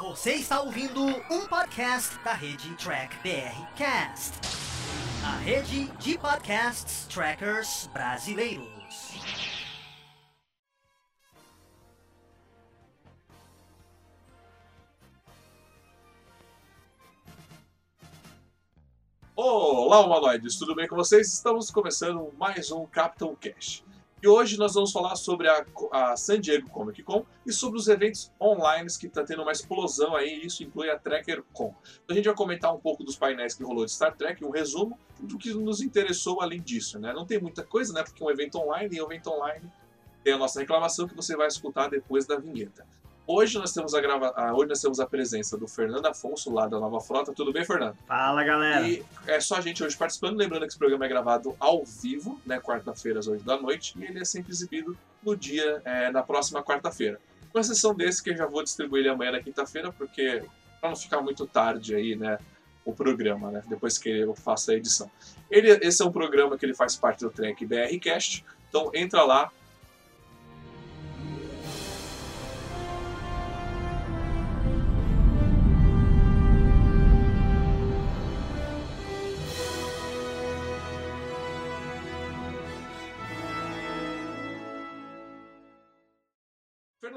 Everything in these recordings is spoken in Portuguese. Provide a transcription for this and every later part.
Você está ouvindo um podcast da rede Track BR Cast, a rede de podcasts trackers brasileiros. Olá, humanoides, tudo bem com vocês? Estamos começando mais um Capitão Cash. E hoje nós vamos falar sobre a, a San Diego Comic Con e sobre os eventos online que está tendo uma explosão aí, e isso inclui a Tracker Con. Então a gente vai comentar um pouco dos painéis que rolou de Star Trek, um resumo do que nos interessou além disso, né? Não tem muita coisa, né? Porque é um evento online e um evento online tem a nossa reclamação que você vai escutar depois da vinheta. Hoje nós temos a grava... hoje nós temos a presença do Fernando Afonso, lá da Nova Frota. Tudo bem, Fernando? Fala, galera. E é só a gente hoje participando. Lembrando que esse programa é gravado ao vivo, né? Quarta-feira, às 8 da noite. E ele é sempre exibido no dia, é, na próxima quarta-feira. Com exceção desse, que eu já vou distribuir ele amanhã na quinta-feira, porque para não ficar muito tarde aí, né? O programa, né? Depois que eu faço a edição. Ele, esse é um programa que ele faz parte do Trek BR Cast. Então entra lá,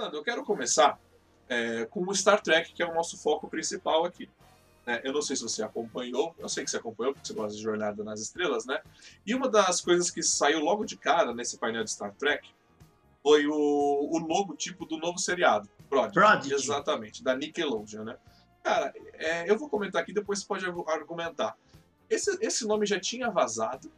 Fernando, eu quero começar é, com o Star Trek, que é o nosso foco principal aqui. É, eu não sei se você acompanhou, eu sei que você acompanhou, porque você gosta de Jornada nas Estrelas, né? E uma das coisas que saiu logo de cara nesse painel de Star Trek foi o, o logotipo do novo seriado, Prodigy. Prodigy. Exatamente, da Nickelodeon, né? Cara, é, eu vou comentar aqui, depois você pode argumentar. Esse, esse nome já tinha vazado,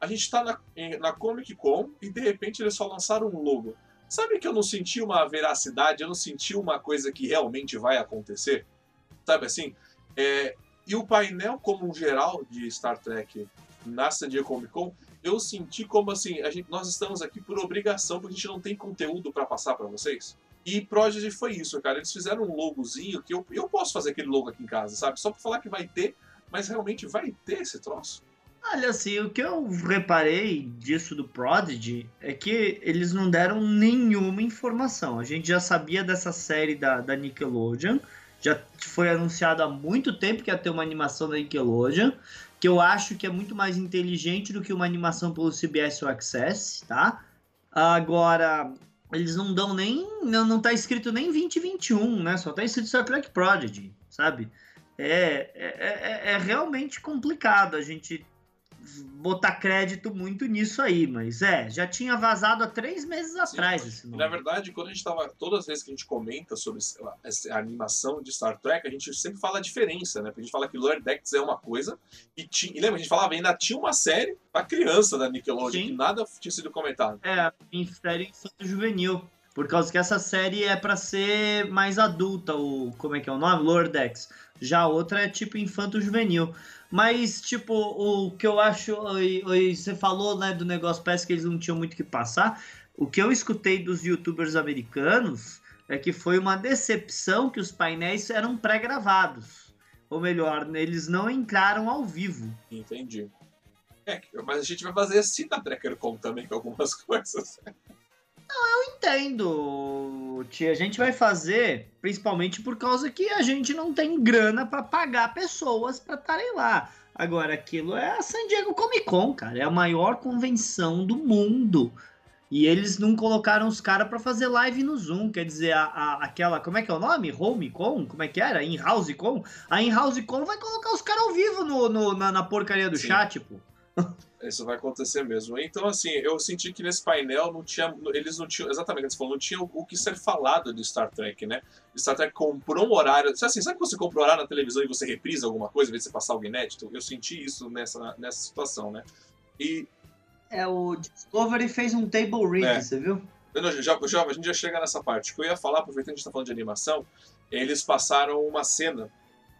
a gente tá na, na Comic Con e de repente eles só lançaram um logo. Sabe que eu não senti uma veracidade, eu não senti uma coisa que realmente vai acontecer? Sabe assim? É, e o painel como um geral de Star Trek na San Diego Comic Con, eu senti como assim, a gente, nós estamos aqui por obrigação, porque a gente não tem conteúdo para passar para vocês. E Prodigy foi isso, cara. Eles fizeram um logozinho que eu, eu posso fazer aquele logo aqui em casa, sabe? Só para falar que vai ter, mas realmente vai ter esse troço. Olha, assim, o que eu reparei disso do Prodigy é que eles não deram nenhuma informação. A gente já sabia dessa série da, da Nickelodeon, já foi anunciado há muito tempo que ia ter uma animação da Nickelodeon, que eu acho que é muito mais inteligente do que uma animação pelo CBS All Access, tá? Agora, eles não dão nem. Não, não tá escrito nem 2021, né? Só tá escrito Star Trek Prodigy, sabe? É, é, é, é realmente complicado a gente botar crédito muito nisso aí, mas é, já tinha vazado há três meses atrás esse nome. Na verdade, quando a gente tava. Todas as vezes que a gente comenta sobre lá, essa animação de Star Trek, a gente sempre fala a diferença, né? Porque a gente fala que Lower Decks é uma coisa, e, tinha, e lembra, a gente falava, ainda tinha uma série pra criança da Nickelodeon, Sim. que nada tinha sido comentado. É, em série infanto juvenil. Por causa que essa série é para ser mais adulta, o como é que é o nome? Lower Decks. Já a outra é tipo infanto juvenil. Mas, tipo, o que eu acho. Você falou né, do negócio, parece que eles não tinham muito que passar. O que eu escutei dos youtubers americanos é que foi uma decepção que os painéis eram pré-gravados. Ou melhor, eles não entraram ao vivo. Entendi. É, mas a gente vai fazer assim na TrekkerCon também com algumas coisas. Não, eu entendo, tia. A gente vai fazer principalmente por causa que a gente não tem grana para pagar pessoas para estarem lá. Agora, aquilo é a San Diego Comic Con, cara. É a maior convenção do mundo. E eles não colocaram os caras para fazer live no Zoom. Quer dizer, a, a, aquela. Como é que é o nome? Home Con? Como é que era? In-House Con? A In-House Con vai colocar os caras ao vivo no, no na, na, porcaria do Sim. chat, pô. Isso vai acontecer mesmo. Então, assim, eu senti que nesse painel não tinha. Eles não tinham. Exatamente, eles falaram, não tinha o que ser falado de Star Trek, né? Star Trek comprou um horário. Assim, sabe que você compra um horário na televisão e você reprisa alguma coisa, em vez de você passar algo inédito? Eu senti isso nessa, nessa situação, né? E. É, o Discovery fez um table read, é. você viu? Não, já, já, a gente já chega nessa parte. O que eu ia falar, aproveitando que a gente tá falando de animação, eles passaram uma cena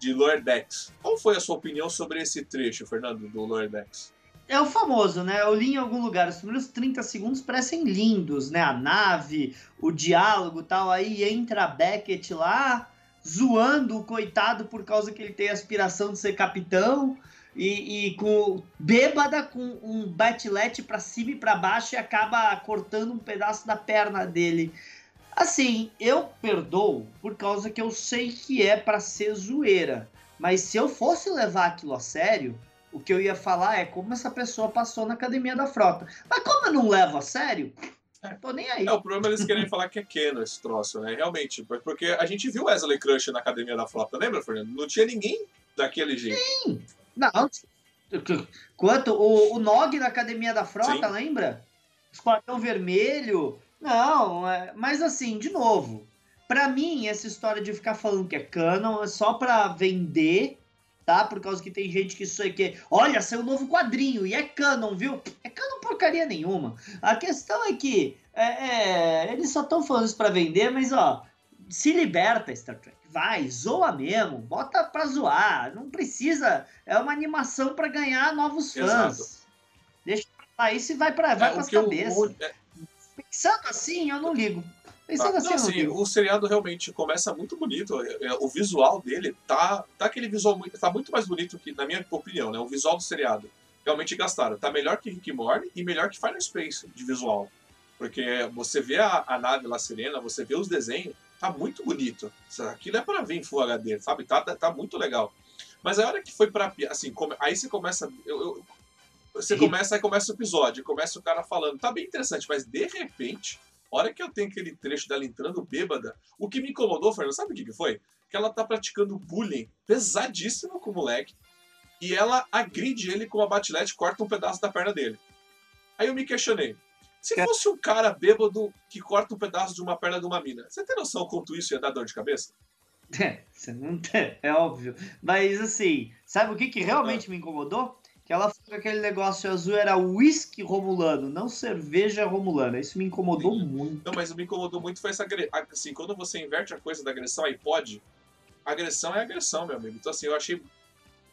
de Lower Decks. Qual foi a sua opinião sobre esse trecho, Fernando, do Lower Decks? É o famoso, né? Eu li em algum lugar, os primeiros 30 segundos parecem lindos, né? A nave, o diálogo tal. Aí entra Beckett lá, zoando o coitado por causa que ele tem aspiração de ser capitão. E, e com bêbada com um batilete para cima e para baixo e acaba cortando um pedaço da perna dele. Assim, eu perdoo por causa que eu sei que é para ser zoeira. Mas se eu fosse levar aquilo a sério, o que eu ia falar é como essa pessoa passou na academia da frota. Mas como eu não levo a sério, é. tô nem aí. É, o problema é eles querem falar que é Keno esse troço, né? Realmente. Porque a gente viu Wesley Crush na academia da frota, lembra, Fernando? Não tinha ninguém daquele jeito. Sim. Não. Quanto? O, o Nog na academia da frota, Sim. lembra? Esquadrão Vermelho. Não, é, mas assim, de novo, para mim, essa história de ficar falando que é canon é só para vender, tá? Por causa que tem gente que isso que, olha, saiu um novo quadrinho e é canon, viu? É canon porcaria nenhuma. A questão é que é, é, eles só estão falando isso para vender, mas ó, se liberta Star Trek. Vai, zoa mesmo, bota pra zoar. Não precisa. É uma animação para ganhar novos fãs. Exato. Deixa pra lá, isso vai pra, vai é, pras cabeças. É, Pensando assim, eu não ligo. Pensando ah, assim, não, assim, o seriado realmente começa muito bonito. É, é, o visual dele tá, tá aquele visual muito, tá muito mais bonito que, na minha opinião, né? O visual do seriado. Realmente gastaram. Tá melhor que Rick Morty e melhor que Final Space de visual. Porque você vê a, a nave lá serena, você vê os desenhos, tá muito bonito. Aquilo é para ver em Full HD, sabe? Tá, tá, tá muito legal. Mas a hora que foi pra. Assim, come, aí você começa. Eu, eu, você começa, aí começa o episódio, começa o cara falando, tá bem interessante, mas de repente, hora que eu tenho aquele trecho dela entrando bêbada, o que me incomodou, Fernando, sabe o que, que foi? Que ela tá praticando bullying pesadíssimo com o moleque, e ela agride ele com uma batilete e corta um pedaço da perna dele. Aí eu me questionei, se fosse um cara bêbado que corta um pedaço de uma perna de uma mina, você tem noção quanto isso ia dar dor de cabeça? É, você não tem, é óbvio. Mas assim, sabe o que, que realmente ah. me incomodou? Que ela falou que aquele negócio azul era whisky romulano, não cerveja romulana. Isso me incomodou Sim. muito. Não, mas me incomodou muito foi essa assim, quando você inverte a coisa da agressão aí pode, agressão é agressão, meu amigo. Então assim, eu achei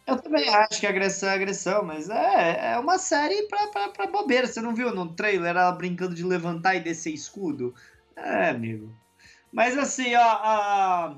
eu também acho que agressão é agressão, mas é, é uma série pra, pra, pra bobeira. Você não viu no trailer ela brincando de levantar e descer escudo? É, amigo. Mas assim, ó, a,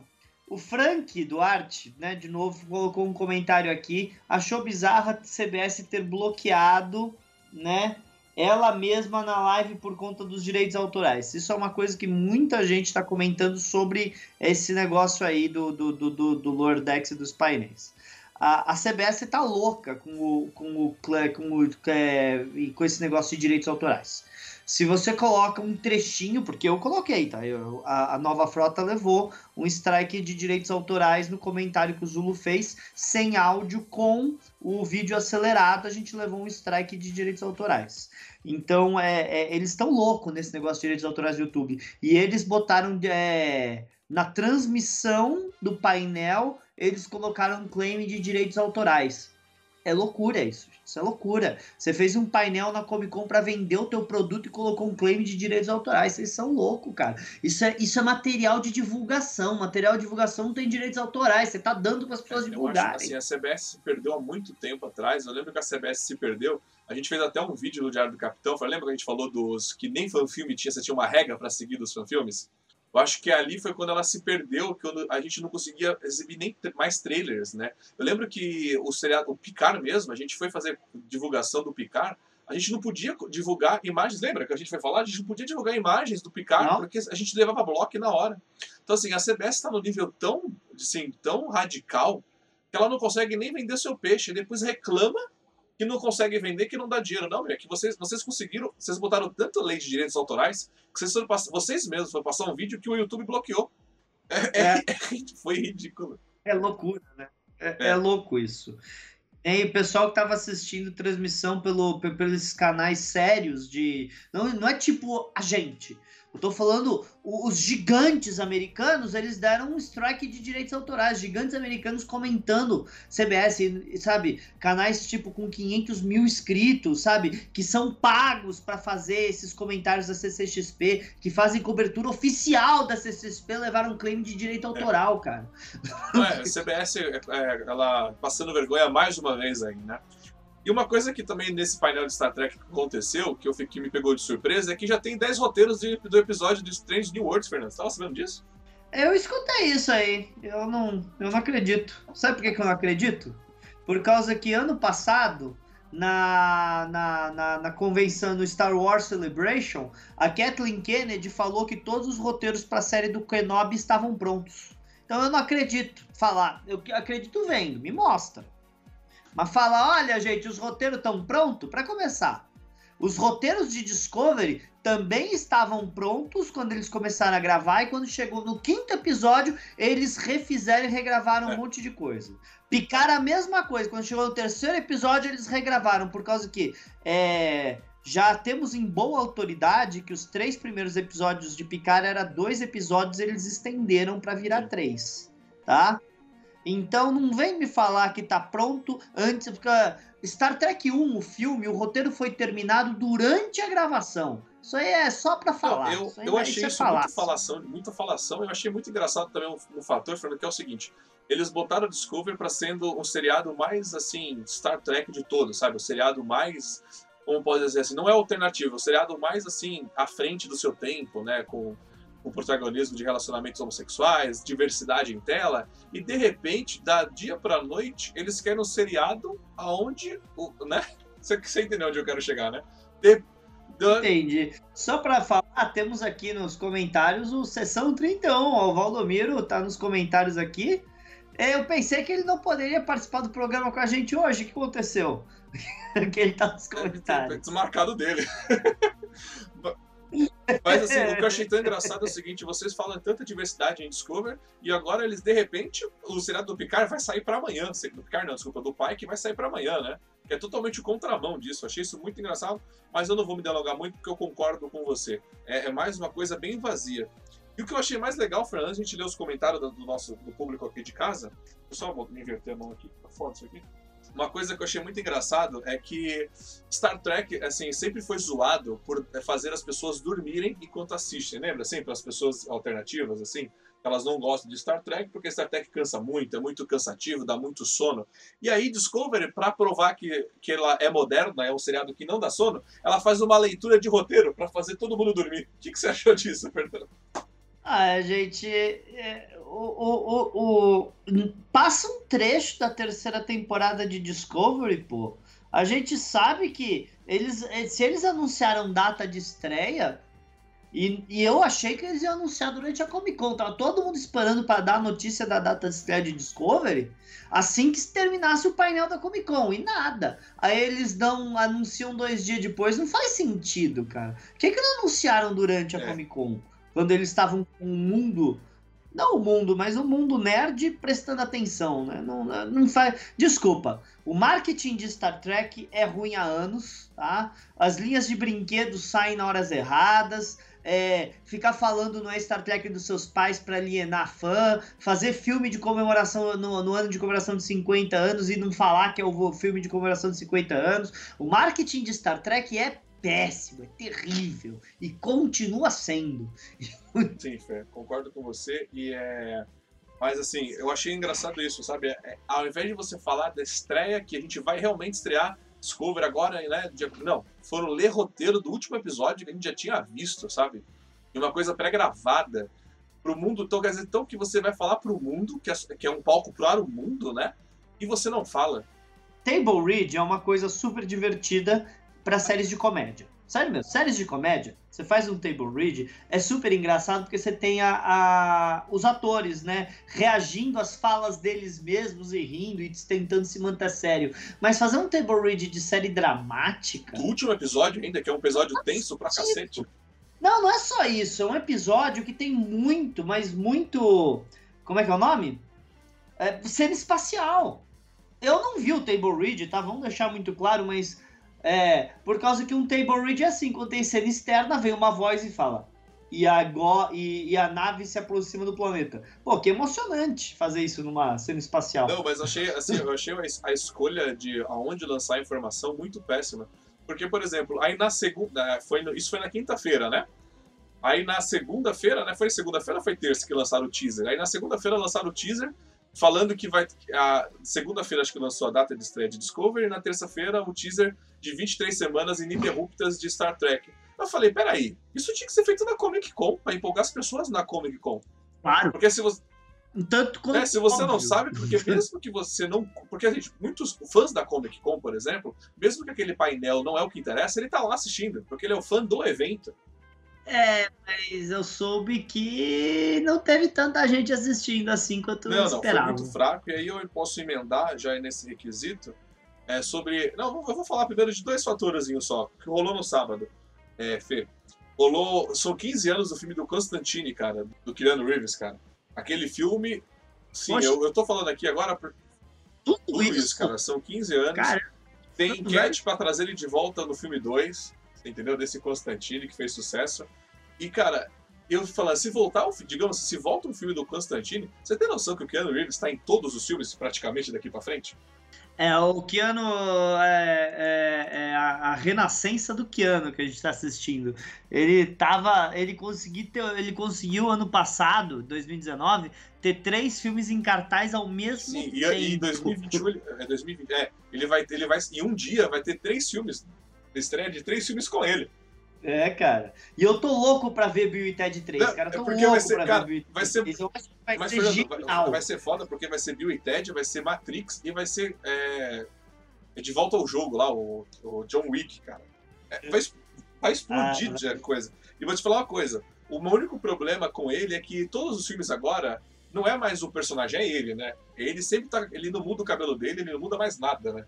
o Frank Duarte, né, de novo, colocou um comentário aqui. Achou bizarra a CBS ter bloqueado, né, ela mesma na live por conta dos direitos autorais. Isso é uma coisa que muita gente está comentando sobre esse negócio aí do, do, do, do, do Lordex e dos painéis. A, a CBS tá louca com o, com o, com o, é, com esse negócio de direitos autorais. Se você coloca um trechinho, porque eu coloquei, tá? Eu, a, a, nova frota levou um strike de direitos autorais no comentário que o Zulu fez, sem áudio, com o vídeo acelerado, a gente levou um strike de direitos autorais. Então, é, é eles estão loucos nesse negócio de direitos autorais do YouTube. E eles botaram é, na transmissão do painel, eles colocaram um claim de direitos autorais. É loucura isso. Isso é loucura. Você fez um painel na Comic Con para vender o teu produto e colocou um claim de direitos autorais. Vocês são loucos, cara. Isso é, isso é material de divulgação. Material de divulgação não tem direitos autorais. Você tá dando para as pessoas é, divulgarem. Acho, assim, a CBS se perdeu há muito tempo atrás. Eu lembro que a CBS se perdeu. A gente fez até um vídeo no Diário do Capitão. Lembra que a gente falou dos que nem fanfilme tinha, você tinha uma regra para seguir dos fanfilmes? Eu acho que ali foi quando ela se perdeu, que a gente não conseguia exibir nem mais trailers, né? Eu lembro que o seriado, o Picar mesmo, a gente foi fazer divulgação do Picar, a gente não podia divulgar imagens, lembra que a gente foi falar? A gente não podia divulgar imagens do Picar não. porque a gente levava bloco na hora. Então, assim, a CBS está no nível tão, assim, tão radical que ela não consegue nem vender seu peixe, depois reclama que não consegue vender, que não dá dinheiro. Não, é que vocês, vocês conseguiram, vocês botaram tanta lei de direitos autorais que vocês, foram, vocês mesmos foram passar um vídeo que o YouTube bloqueou. É, é. É, foi ridículo. É loucura, né? É, é. é louco isso. E o pessoal que estava assistindo transmissão pelo, pelos canais sérios de. Não, não é tipo a gente. Eu tô falando, os gigantes americanos, eles deram um strike de direitos autorais. Gigantes americanos comentando CBS, sabe? Canais tipo com 500 mil inscritos, sabe? Que são pagos para fazer esses comentários da CCXP, que fazem cobertura oficial da CCXP, levaram um claim de direito autoral, cara. Não é, a CBS, é, é, ela passando vergonha mais uma vez aí, né? E uma coisa que também nesse painel de Star Trek aconteceu, que, eu, que me pegou de surpresa, é que já tem 10 roteiros de, do episódio de Strange New Worlds, Fernando. Você estava sabendo disso? Eu escutei isso aí. Eu não, eu não acredito. Sabe por que, eu não acredito? Por causa que ano passado na, na, na, na, convenção no Star Wars Celebration, a Kathleen Kennedy falou que todos os roteiros para a série do Kenobi estavam prontos. Então eu não acredito falar, eu acredito vendo, me mostra. Mas fala, olha gente, os roteiros estão prontos para começar. Os roteiros de Discovery também estavam prontos quando eles começaram a gravar e quando chegou no quinto episódio, eles refizeram e regravaram um é. monte de coisa. Picar a mesma coisa. Quando chegou no terceiro episódio, eles regravaram, por causa que é, já temos em boa autoridade que os três primeiros episódios de Picar era dois episódios, eles estenderam para virar três, tá? Então não vem me falar que tá pronto antes, porque Star Trek 1, o filme, o roteiro foi terminado durante a gravação. Isso aí é só para falar. eu, eu achei isso, é muita falação, muita falação. Eu achei muito engraçado também um, um fator, Fernando, que é o seguinte: eles botaram Discovery para sendo um seriado mais assim Star Trek de todos, sabe? O seriado mais, como pode dizer assim, não é alternativo, o seriado mais assim à frente do seu tempo, né? Com o protagonismo de relacionamentos homossexuais, diversidade em tela, e de repente, da dia para noite, eles querem um seriado aonde, né? Você, você entendeu onde eu quero chegar, né? De, Entendi. Só para falar, temos aqui nos comentários o Sessão 31. O Valdomiro tá nos comentários aqui. É, eu pensei que ele não poderia participar do programa com a gente hoje. O que aconteceu? que ele tá nos comentários. É, desmarcado dele. Mas assim, o que eu achei tão engraçado é o seguinte: vocês falam tanta diversidade em Discover e agora eles, de repente, o seriado do Picard vai sair para amanhã. Do Picard, não, desculpa, do pai que vai sair para amanhã, né? Que é totalmente o contramão disso. Eu achei isso muito engraçado, mas eu não vou me delongar muito porque eu concordo com você. É, é mais uma coisa bem vazia. E o que eu achei mais legal, Fernando, a gente lê os comentários do, do nosso do público aqui de casa. Eu só vou inverter a mão aqui, tá foda isso aqui. Uma coisa que eu achei muito engraçado é que Star Trek, assim, sempre foi zoado por fazer as pessoas dormirem enquanto assistem, lembra? Sempre as pessoas alternativas, assim, elas não gostam de Star Trek porque Star Trek cansa muito, é muito cansativo, dá muito sono. E aí Discovery, para provar que, que ela é moderna, é um seriado que não dá sono, ela faz uma leitura de roteiro para fazer todo mundo dormir. O que, que você achou disso, Fernando? Ah, gente, é, o, o, o, passa um trecho da terceira temporada de Discovery, pô. A gente sabe que eles, se eles anunciaram data de estreia, e, e eu achei que eles iam anunciar durante a Comic Con. Tava todo mundo esperando para dar a notícia da data de estreia de Discovery assim que se terminasse o painel da Comic Con. E nada. Aí eles dão, anunciam dois dias depois. Não faz sentido, cara. Por que, que não anunciaram durante a é. Comic Con? Quando eles estavam com um mundo não o mundo, mas o mundo nerd prestando atenção, né? Não, não faz. Desculpa, o marketing de Star Trek é ruim há anos, tá? As linhas de brinquedos saem na horas erradas. É, ficar falando no Star Trek dos seus pais para alienar fã, fazer filme de comemoração no, no, ano de comemoração de 50 anos e não falar que é o filme de comemoração de 50 anos. O marketing de Star Trek é péssimo, é terrível e continua sendo. Sim, Fê, concordo com você e é. Mas assim, eu achei engraçado isso, sabe? É, ao invés de você falar da estreia que a gente vai realmente estrear Discovery agora, né? Não, foram ler roteiro do último episódio que a gente já tinha visto, sabe? E uma coisa pré-gravada pro mundo. Então, quer dizer, então que você vai falar pro mundo, que é, que é um palco para o mundo, né? E você não fala. Table Read é uma coisa super divertida para séries de comédia. Sério mesmo, séries de comédia, você faz um table read, é super engraçado porque você tem a, a, os atores, né, reagindo às falas deles mesmos e rindo e tentando se manter sério. Mas fazer um table read de série dramática. Do último episódio, ainda, que é um episódio tenso pra cacete. Não, não é só isso, é um episódio que tem muito, mas muito. Como é que é o nome? É, cena espacial. Eu não vi o table read, tá? Vamos deixar muito claro, mas é, por causa que um table read é assim, quando tem cena externa, vem uma voz e fala. E a, go, e, e, a nave se aproxima do planeta. Pô, que emocionante fazer isso numa cena espacial. Não, mas achei, assim, eu achei a escolha de aonde lançar a informação muito péssima. Porque, por exemplo, aí na segunda. Foi no, isso foi na quinta-feira, né? Aí na segunda-feira, né? Foi segunda-feira foi terça que lançaram o teaser? Aí na segunda-feira lançaram o teaser falando que vai. A segunda-feira acho que lançou a data de estreia de Discovery, e na terça-feira o teaser de 23 semanas ininterruptas de Star Trek. Eu falei, peraí, isso tinha que ser feito na Comic Con, pra empolgar as pessoas na Comic Con. Claro. Porque se você. Tanto quanto. É, se você não sabe, porque mesmo que você não. Porque a gente, muitos fãs da Comic Con, por exemplo, mesmo que aquele painel não é o que interessa, ele tá lá assistindo, porque ele é o fã do evento. É, mas eu soube que não teve tanta gente assistindo assim quanto eu Não, não, foi esperava. muito fraco, e aí eu posso emendar já nesse requisito é, sobre. Não, eu vou falar primeiro de dois fatores só, que rolou no sábado. É, Fê. Rolou. São 15 anos do filme do Constantine, cara, do Keanu Reeves, cara. Aquele filme. Sim, Poxa. eu, eu tô falando aqui agora por Tudo, tudo isso, isso, cara. São 15 anos. Cara, Tem enquete pra trazer ele de volta no filme 2, entendeu? Desse Constantine que fez sucesso. E, cara, eu falando, se voltar, digamos, se volta um filme do Constantine, você tem noção que o Keanu Reeves está em todos os filmes praticamente daqui pra frente? É, o Keanu é, é- é a, a renascença do Keanu que a gente tá assistindo. Ele tava. Ele conseguiu ter, ele conseguiu ano passado, 2019, ter três filmes em cartaz ao mesmo Sim, e, tempo. e em 2021, ele, é 2020, é, ele vai, ele vai, em um dia vai ter três filmes, estreia de três filmes com ele. É, cara. E eu tô louco pra ver Bill e Ted 3, Não, cara. Eu é tô porque louco vai ser- pra cara, ver Bill e Ted vai ser- 3. Eu acho que vai Mas, ser Fernando, vai, vai ser foda porque vai ser Bill e Ted, vai ser Matrix e vai ser é, de volta ao jogo lá, o, o John Wick, cara. É, vai, es- vai explodir Ah, de coisa. E vou te falar uma coisa: o meu único problema com ele é que todos os filmes agora não é mais o personagem, é ele, né? Ele sempre tá. Ele não muda o cabelo dele, ele não muda mais nada, né?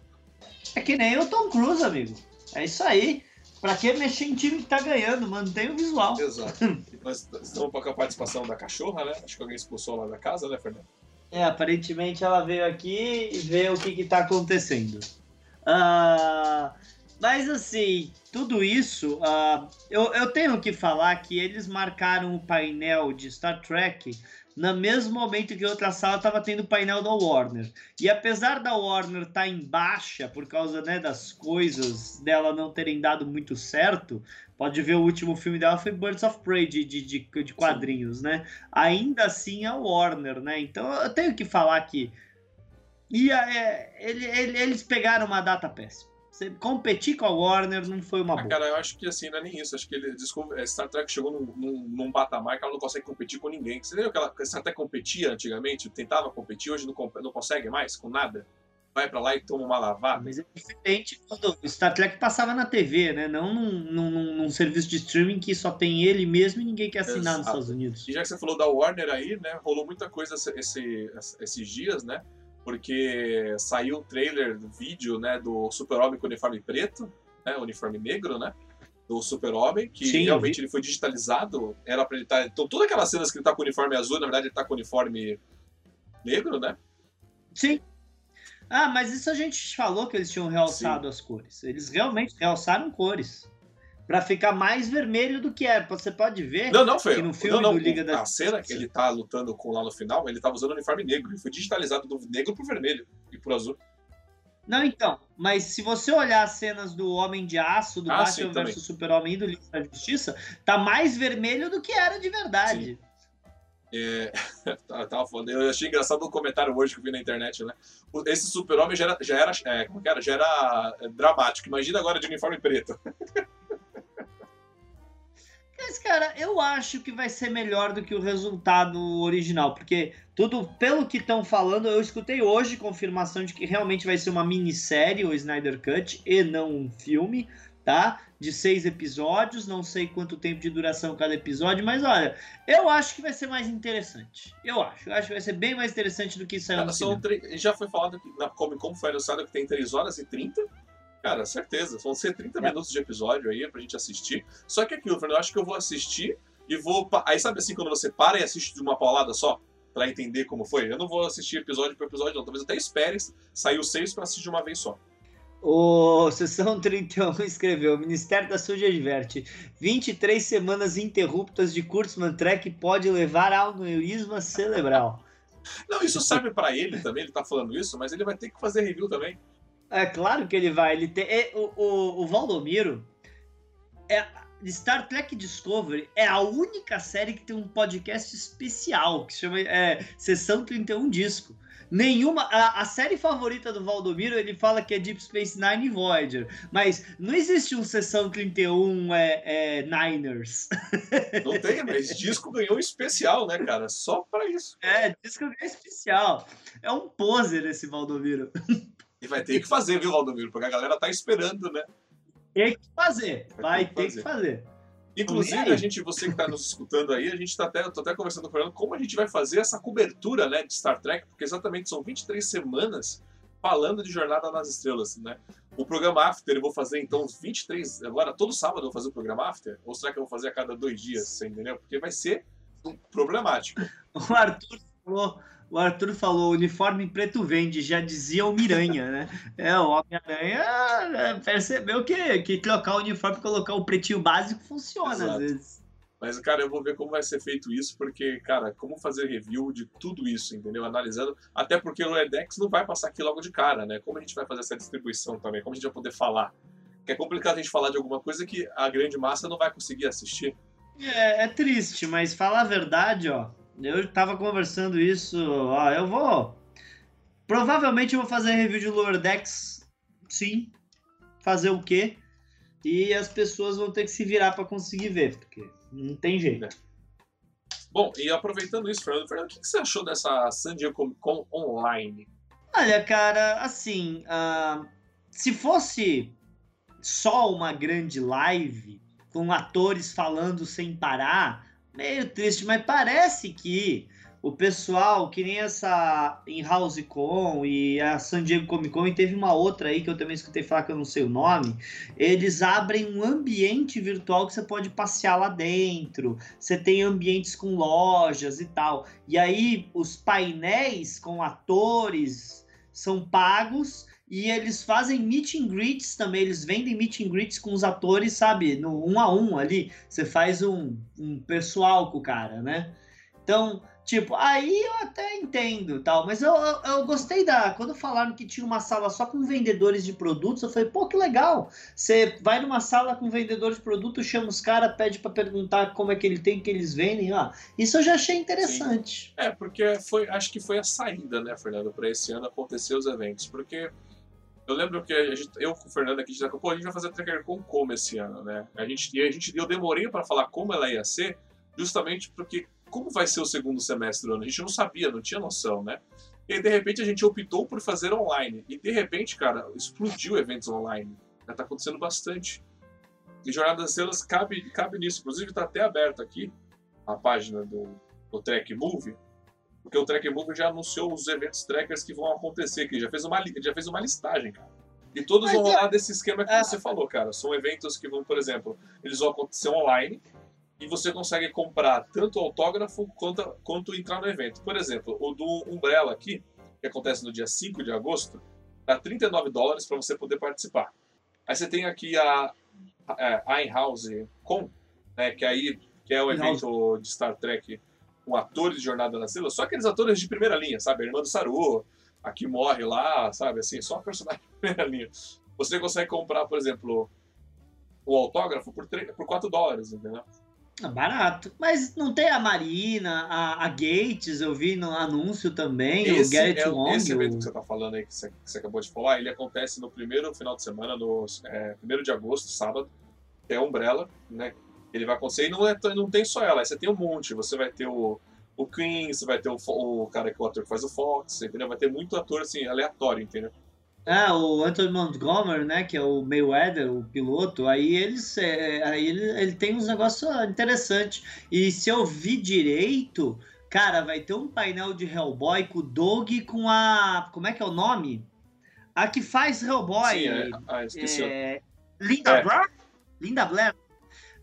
É que nem o Tom Cruise, amigo. É isso aí. Pra que mexer em time que tá ganhando? Mantém o visual. Exato. Nós estamos com a participação da cachorra, né? Acho que alguém expulsou lá da casa, né, Fernando? É, aparentemente ela veio aqui e vê o que, que tá acontecendo. Ah, mas assim, tudo isso, ah, eu, eu tenho que falar que eles marcaram o painel de Star Trek no mesmo momento que outra sala estava tendo o painel da Warner. E apesar da Warner estar em baixa por causa né, das coisas dela não terem dado muito certo, pode ver o último filme dela foi Birds of Prey de, de, de, de quadrinhos, né? Ainda assim a Warner, né? Então eu tenho que falar que e é, ele- ele- eles pegaram uma data péssima. Você competir com a Warner não foi uma Ah, boa. cara, eu acho que assim, não é nem isso. Acho que ele, desculpa, é, Star Trek chegou num, num, num patamar que ela não consegue competir com ninguém. Você lembra que ela, Star Trek competia antigamente, tentava competir, hoje não, não consegue mais com nada? Vai pra lá e toma uma lavada. Mas é diferente quando o Star Trek passava na TV, né? Não num, num- num- serviço de streaming que só tem ele mesmo e ninguém quer assinar nos Exato. Estados Unidos. E já que você falou da Warner aí, né, rolou muita coisa esse, esse- esses dias, né? Porque saiu o trailer do vídeo, né, do Super-Homem com uniforme preto, né, uniforme negro, né? Do Super-Homem, que Sim, realmente ele foi digitalizado, era pra ele estar... Então, todas aquelas cenas que ele tá com o uniforme azul, na verdade ele tá com uniforme negro, né? Sim. Ah, mas isso a gente falou que eles tinham realçado as cores. Eles realmente realçaram cores. Pra ficar mais vermelho do que era. Você pode ver. Não, não, foi. Que no filme não, não, Liga da A cena que ele tá lutando com lá no final, ele tava usando o uniforme negro. Ele foi digitalizado do negro pro vermelho e pro azul. Não, então. Mas se você olhar as cenas do Homem de Aço, do Ah, Batman vs Super-Homem e do Liga da Justiça, tá mais vermelho do que era de verdade. É, tá- tava falando, eu achei engraçado um comentário hoje que eu vi na internet, né? Esse super-homem já era, já era, é, como que era? Já era é, dramático. Imagina agora de uniforme preto. Mas, cara, eu acho que vai ser melhor do que o resultado original, porque tudo, pelo que estão falando, eu escutei hoje confirmação de que realmente vai ser uma minissérie, o Snyder Cut, e não um filme, tá? De seis episódios, não sei quanto tempo de duração cada episódio, mas olha, eu acho que vai ser mais interessante. Eu acho, eu acho que vai ser bem mais interessante do que saiu Cara, no são já foi falado que na Comic Con foi anunciado que tem 3 horas e 30. Cara, certeza. Vão ser 30 É. minutos de episódio aí pra gente assistir. Só que aquilo, Fernando, eu acho que eu vou assistir e vou. pa- Aí sabe assim, quando você para e assiste de uma paulada só? Pra entender como foi? Eu não vou assistir episódio por episódio, não. Talvez até espere sair os seis pra assistir de uma vez só. O Sessão 31 escreveu: O Ministério da Saúde adverte: 23 semanas interruptas de Kurtzman Trek pode levar ao aneurisma cerebral. Não, isso serve pra ele também, ele tá falando isso, mas ele vai ter que fazer review também. É claro que ele vai. Ele tem, é, o, o, o Valdomiro. É, Star Trek Discovery é a única série que tem um podcast especial, que se chama é, Sessão 31 Disco. Nenhuma. A, a, série favorita do Valdomiro, ele fala que é Deep Space Nine e Voyager. Mas não existe um Sessão 31 é, é, Niners. Não tem, mas disco ganhou especial, né, cara? Só pra isso. É, disco ganhou especial. É um poser esse Valdomiro. E vai ter que fazer, viu, Valdomiro? Porque a galera tá esperando, né? Tem que fazer. Vai, ter que fazer. Inclusive, a gente, você que está nos escutando aí, a gente está até, tô até conversando com o Fernando como a gente vai fazer essa cobertura né, de Star Trek, porque exatamente são 23 semanas falando de Jornada nas Estrelas, né? O programa After eu vou fazer então 23, agora todo sábado eu vou fazer o programa After, ou será que eu vou fazer a cada dois dias, você entendeu? Porque vai ser problemático. O Arthur falou o Arthur falou, uniforme preto vende, já dizia o Miranha, né? É, o Homem-Aranha é, percebeu que, que trocar o uniforme e colocar o pretinho básico funciona Exato. às vezes. Mas, cara, eu vou ver como vai ser feito isso, porque, cara, como fazer review de tudo isso, entendeu? Analisando. Até porque o Edex não vai passar aqui logo de cara, né? Como a gente vai fazer essa distribuição também? Como a gente vai poder falar? Que é complicado a gente falar de alguma coisa que a grande massa não vai conseguir assistir. É, é triste, mas falar a verdade, ó eu tava conversando isso, ó, eu vou. Provavelmente eu vou fazer review de Lower Decks, sim. Fazer o quê? E as pessoas vão ter que se virar para conseguir ver, porque não tem jeito. Bom, e aproveitando isso, Fernando, Fernando, o que você achou dessa San Diego Comic Con online? Olha, cara, assim, uh, se fosse só uma grande live com atores falando sem parar, meio triste, mas parece que o pessoal, que nem essa em House Con e a San Diego Comic Con, e teve uma outra aí que eu também escutei falar que eu não sei o nome, eles abrem um ambiente virtual que você pode passear lá dentro. Você tem ambientes com lojas e tal. E aí os painéis com atores são pagos e eles fazem meet and greets também, eles vendem meet and greets com os atores, sabe? No um a um ali, você faz um, um pessoal com o cara, né? Então, tipo, aí eu até entendo tal, mas eu, eu, eu, gostei da. Quando falaram que tinha uma sala só com vendedores de produtos, eu falei, pô, que legal. Você vai numa sala com vendedores de produtos, chama os caras, pede para perguntar como é que ele tem, que eles vendem. ó isso eu já achei interessante. Sim. É, porque foi, acho que foi a saída, né, Fernando, para esse ano acontecer os eventos. Porque eu lembro que gente, eu com o Fernando aqui, a gente, pô, a gente vai fazer a Tracker com como esse ano, né? A gente, e a gente, eu demorei para falar como ela ia ser, justamente porque como vai ser o segundo semestre do ano? A gente não sabia, não tinha noção, né? E de repente a gente optou por fazer online. E de repente, cara, explodiu eventos online. Já tá acontecendo bastante. E Jornada das Estrelas cabe, cabe nisso. Inclusive tá até aberto aqui a página do, do Trek Movie porque o Track Move já anunciou os eventos trackers que vão acontecer, que já fez uma, já fez uma listagem, cara. E todos Mas vão rolar é... desse esquema que é... você falou, cara. São eventos que vão, por exemplo, eles vão acontecer online e você consegue comprar tanto autógrafo quanto, quanto entrar no evento. Por exemplo, o do Umbrella aqui, que acontece no dia 5 de agosto, dá 39 dólares para você poder participar. Aí você tem aqui a, a, a House Com, né, que aí que é o evento de Star Trek com atores de Jornada na Estrela, só aqueles atores de primeira linha, sabe? A irmã do Saru, a que morre lá, sabe? Assim, só personagem de primeira linha. Você consegue comprar, por exemplo, o autógrafo por, 3, por 4 dólares, entendeu? É barato. Mas não tem a Marina, a, a Gates, eu vi no anúncio também, esse o Garrett é, Long. Esse evento que você tá falando aí, que você, que você, acabou de falar, ele acontece no primeiro final de semana, no é, primeiro de agosto, sábado, que é a Umbrella, né? Ele vai acontecer e não, é, não tem só ela, aí você tem um monte, você vai ter o, o Queen, você vai ter o, o cara que é o ator que faz o Fox, entendeu? Vai ter muito ator assim, aleatório, entendeu? Ah, o Anthony Montgomery, né, que é o Mayweather, o piloto, aí eles, é, aí ele, ele tem uns negócios interessantes. E se eu vi direito, cara, vai ter um painel de Hellboy com o Doug com a. Como é que é o nome? A que faz Hellboy. Sim, é, ah, esqueci. É, Linda é. Blair? Linda Blair.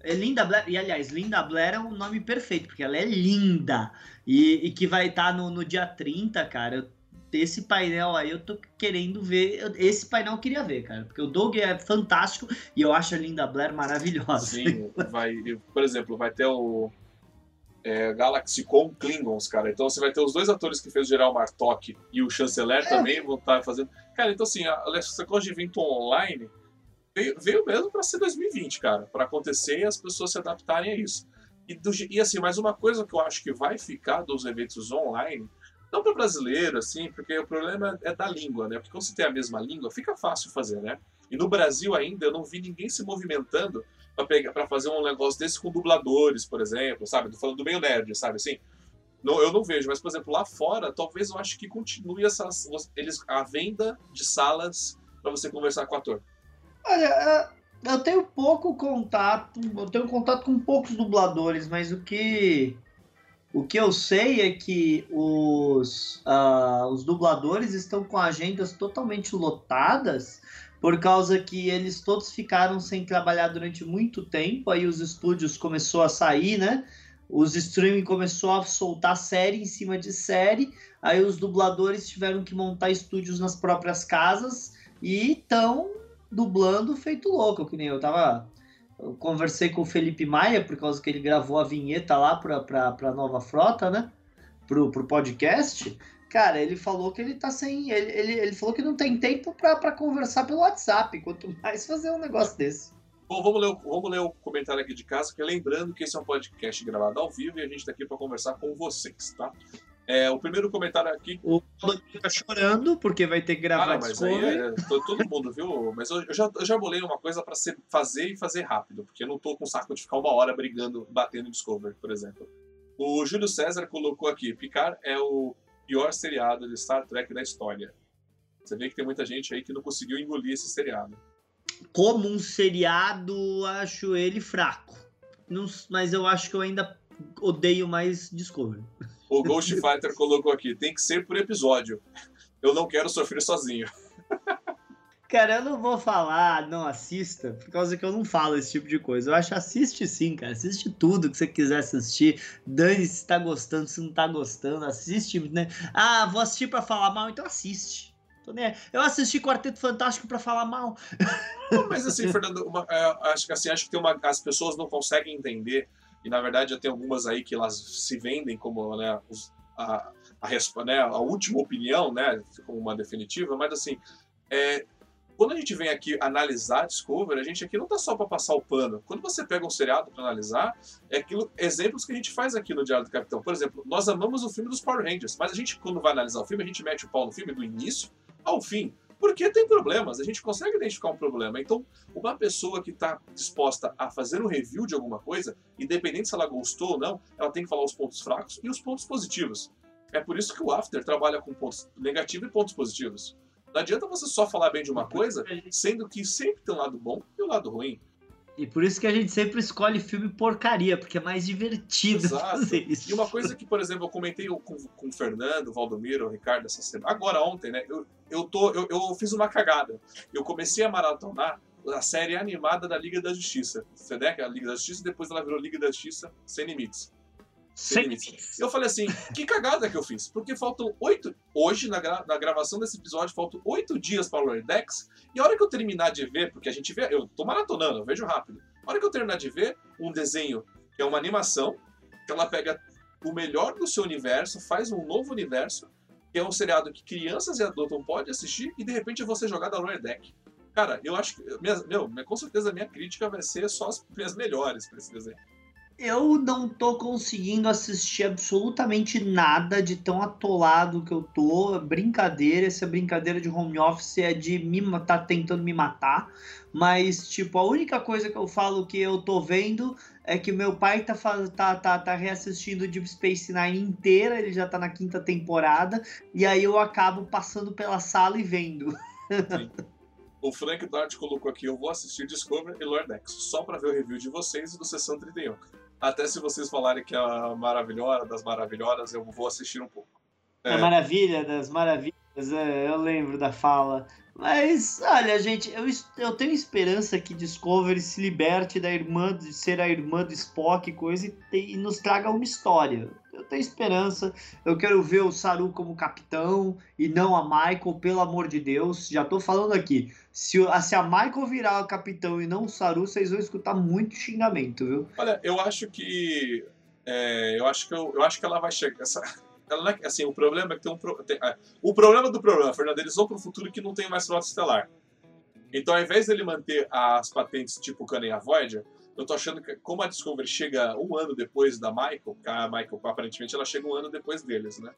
É Linda Blair, e aliás, Linda Blair é um nome perfeito, porque ela é linda. E, e que vai estar tá no, no dia 30, cara. Esse painel aí eu tô querendo ver. Esse painel eu queria ver, cara. Porque o Doug é fantástico e eu acho a Linda Blair maravilhosa. Sim, vai. Por exemplo, vai ter o. É, Galaxy com Klingons, cara. Então você vai ter os dois atores que fez o Geral Martok e o Chanceler é. também vão estar tá fazendo. Cara, então assim, a, essa coisa de evento online veio, veio mesmo para ser 2020, cara, para acontecer e as pessoas se adaptarem a isso. E, do, e assim, mais uma coisa que eu acho que vai ficar dos eventos online, não para brasileiro, assim, porque o problema é da língua, né? Porque quando você tem a mesma língua, fica fácil fazer, né? E no Brasil ainda eu não vi ninguém se movimentando para fazer um negócio desse com dubladores, por exemplo, sabe? Tô falando do meio nerd, sabe assim? Não, eu não vejo, mas por exemplo, lá fora, talvez eu acho que continue essas, eles, a venda de salas para você conversar com o ator. Olha, é, eu tenho pouco contato, eu tenho contato com poucos dubladores, mas o que o que eu sei é que os, uh, os dubladores estão com agendas totalmente lotadas por causa que eles todos ficaram sem trabalhar durante muito tempo, aí os estúdios começou a sair, né? Os streaming começou a soltar série em cima de série, aí os dubladores tiveram que montar estúdios nas próprias casas e estão dublando feito louco, que nem eu tava eu conversei com o Felipe Maia por causa que ele gravou a vinheta lá para para nova frota, né? Pro, pro podcast. Cara, ele falou que ele tá sem. Ele, ele, ele falou que não tem tempo para conversar pelo WhatsApp, quanto mais fazer um negócio desse. Bom, vamos ler, vamos ler o comentário aqui de casa, que lembrando que esse é um podcast gravado ao vivo e a gente tá aqui para conversar com vocês, tá? É, o primeiro comentário aqui. O Claudinho tá chorando porque vai ter que gravar ah, mas aí é, todo mundo, viu? Mas eu, eu, já, eu já bolei uma coisa para fazer e fazer rápido, porque eu não tô com saco de ficar uma hora brigando, batendo em Discovery, por exemplo. O Júlio César colocou aqui: Picard é o pior seriado de Star Trek da história. Você vê que tem muita gente aí que não conseguiu engolir esse seriado. Como um seriado, acho ele fraco. Não, mas eu acho que eu ainda odeio mais Discovery. O Ghost Fighter colocou aqui: tem que ser por episódio. Eu não quero sofrer sozinho. Cara, eu não vou falar, não assista, por causa que eu não falo esse tipo de coisa. Eu acho assiste sim, cara. Assiste tudo que você quiser assistir. Dane se tá gostando, se não tá gostando, assiste, né? Ah, vou assistir para falar mal, então assiste. Eu assisti Quarteto Fantástico para falar mal. Mas assim, Fernando, uma, é, acho que assim, acho que tem uma, as pessoas não conseguem entender e na verdade já tem algumas aí que elas se vendem como né, a, a, né, a última opinião, né, como uma definitiva, mas assim, é, quando a gente vem aqui analisar Discovery, a gente aqui não está só para passar o pano. Quando você pega um seriado para analisar, é aquilo, exemplos que a gente faz aqui no Diário do Capitão. Por exemplo, nós amamos o filme dos Power Rangers, mas a gente, quando vai analisar o filme, a gente mete o pau no filme do início ao fim. Porque tem problemas, a gente consegue identificar um problema. Então, uma pessoa que está disposta a fazer um review de alguma coisa, independente se ela gostou ou não, ela tem que falar os pontos fracos e os pontos positivos. É por isso que o After trabalha com pontos negativos e pontos positivos. Não adianta você só falar bem de uma coisa, sendo que sempre tem um lado bom e um lado ruim. E por isso que a gente sempre escolhe filme porcaria, porque é mais divertido Exato. fazer isso. E uma coisa que, por exemplo, eu comentei com, com o Fernando, o Valdomiro, o Ricardo essa semana, agora ontem, né? Eu, eu, tô, eu, eu fiz uma cagada. Eu comecei a maratonar a série animada da Liga da Justiça. Você né? É a Liga da Justiça, depois ela virou Liga da Justiça Sem Limites. Sem limites. Eu falei assim, que cagada que eu fiz. Porque faltam oito. Hoje, na, gra... na gravação desse episódio, faltam oito dias para o Lordex. E a hora que eu terminar de ver, porque a gente vê. Eu tô maratonando, eu vejo rápido. A hora que eu terminar de ver um desenho que é uma animação, que ela pega o melhor do seu universo, faz um novo universo, que é um seriado que crianças e adultos podem assistir, e de repente você jogar da Lower Deck. Cara, eu acho que. Minha, meu, com certeza a minha crítica vai ser só as minhas melhores para esse desenho eu não tô conseguindo assistir absolutamente nada de tão atolado que eu tô. Brincadeira, essa brincadeira de home office é de me tá tentando me matar. Mas, tipo, a única coisa que eu falo que eu tô vendo é que meu pai tá, tá, tá, tá reassistindo Deep Space Nine inteira, ele já tá na quinta temporada, e aí eu acabo passando pela sala e vendo. Sim. O Frank Dart colocou aqui: eu vou assistir Discovery e Lord X, só para ver o review de vocês e do Sessão 31. Até se vocês falarem que é a maravilhosa das maravilhosas, eu vou assistir um pouco. É. A maravilha das maravilhas, é, eu lembro da fala. Mas, olha, gente, eu, eu tenho esperança que Discovery se liberte da irmã, de ser a irmã do Spock e coisa, e, e nos traga uma história. Eu tenho esperança. Eu quero ver o Saru como capitão e não a Michael, pelo amor de Deus. Já tô falando aqui. Se, se a Michael virar o capitão e não o Saru, vocês vão escutar muito xingamento, viu? Olha, eu acho que. É, eu, acho que eu, eu acho que ela vai chegar. Essa, ela é, assim, o problema é que tem um. Tem, é, o problema do problema, Fernando, eles vão para um futuro que não tem mais frota estelar. Então, ao invés dele manter as patentes tipo Cunning a Voyager, eu tô achando que, como a Discovery chega um ano depois da Michael, que a Michael, aparentemente, ela chega um ano depois deles, né?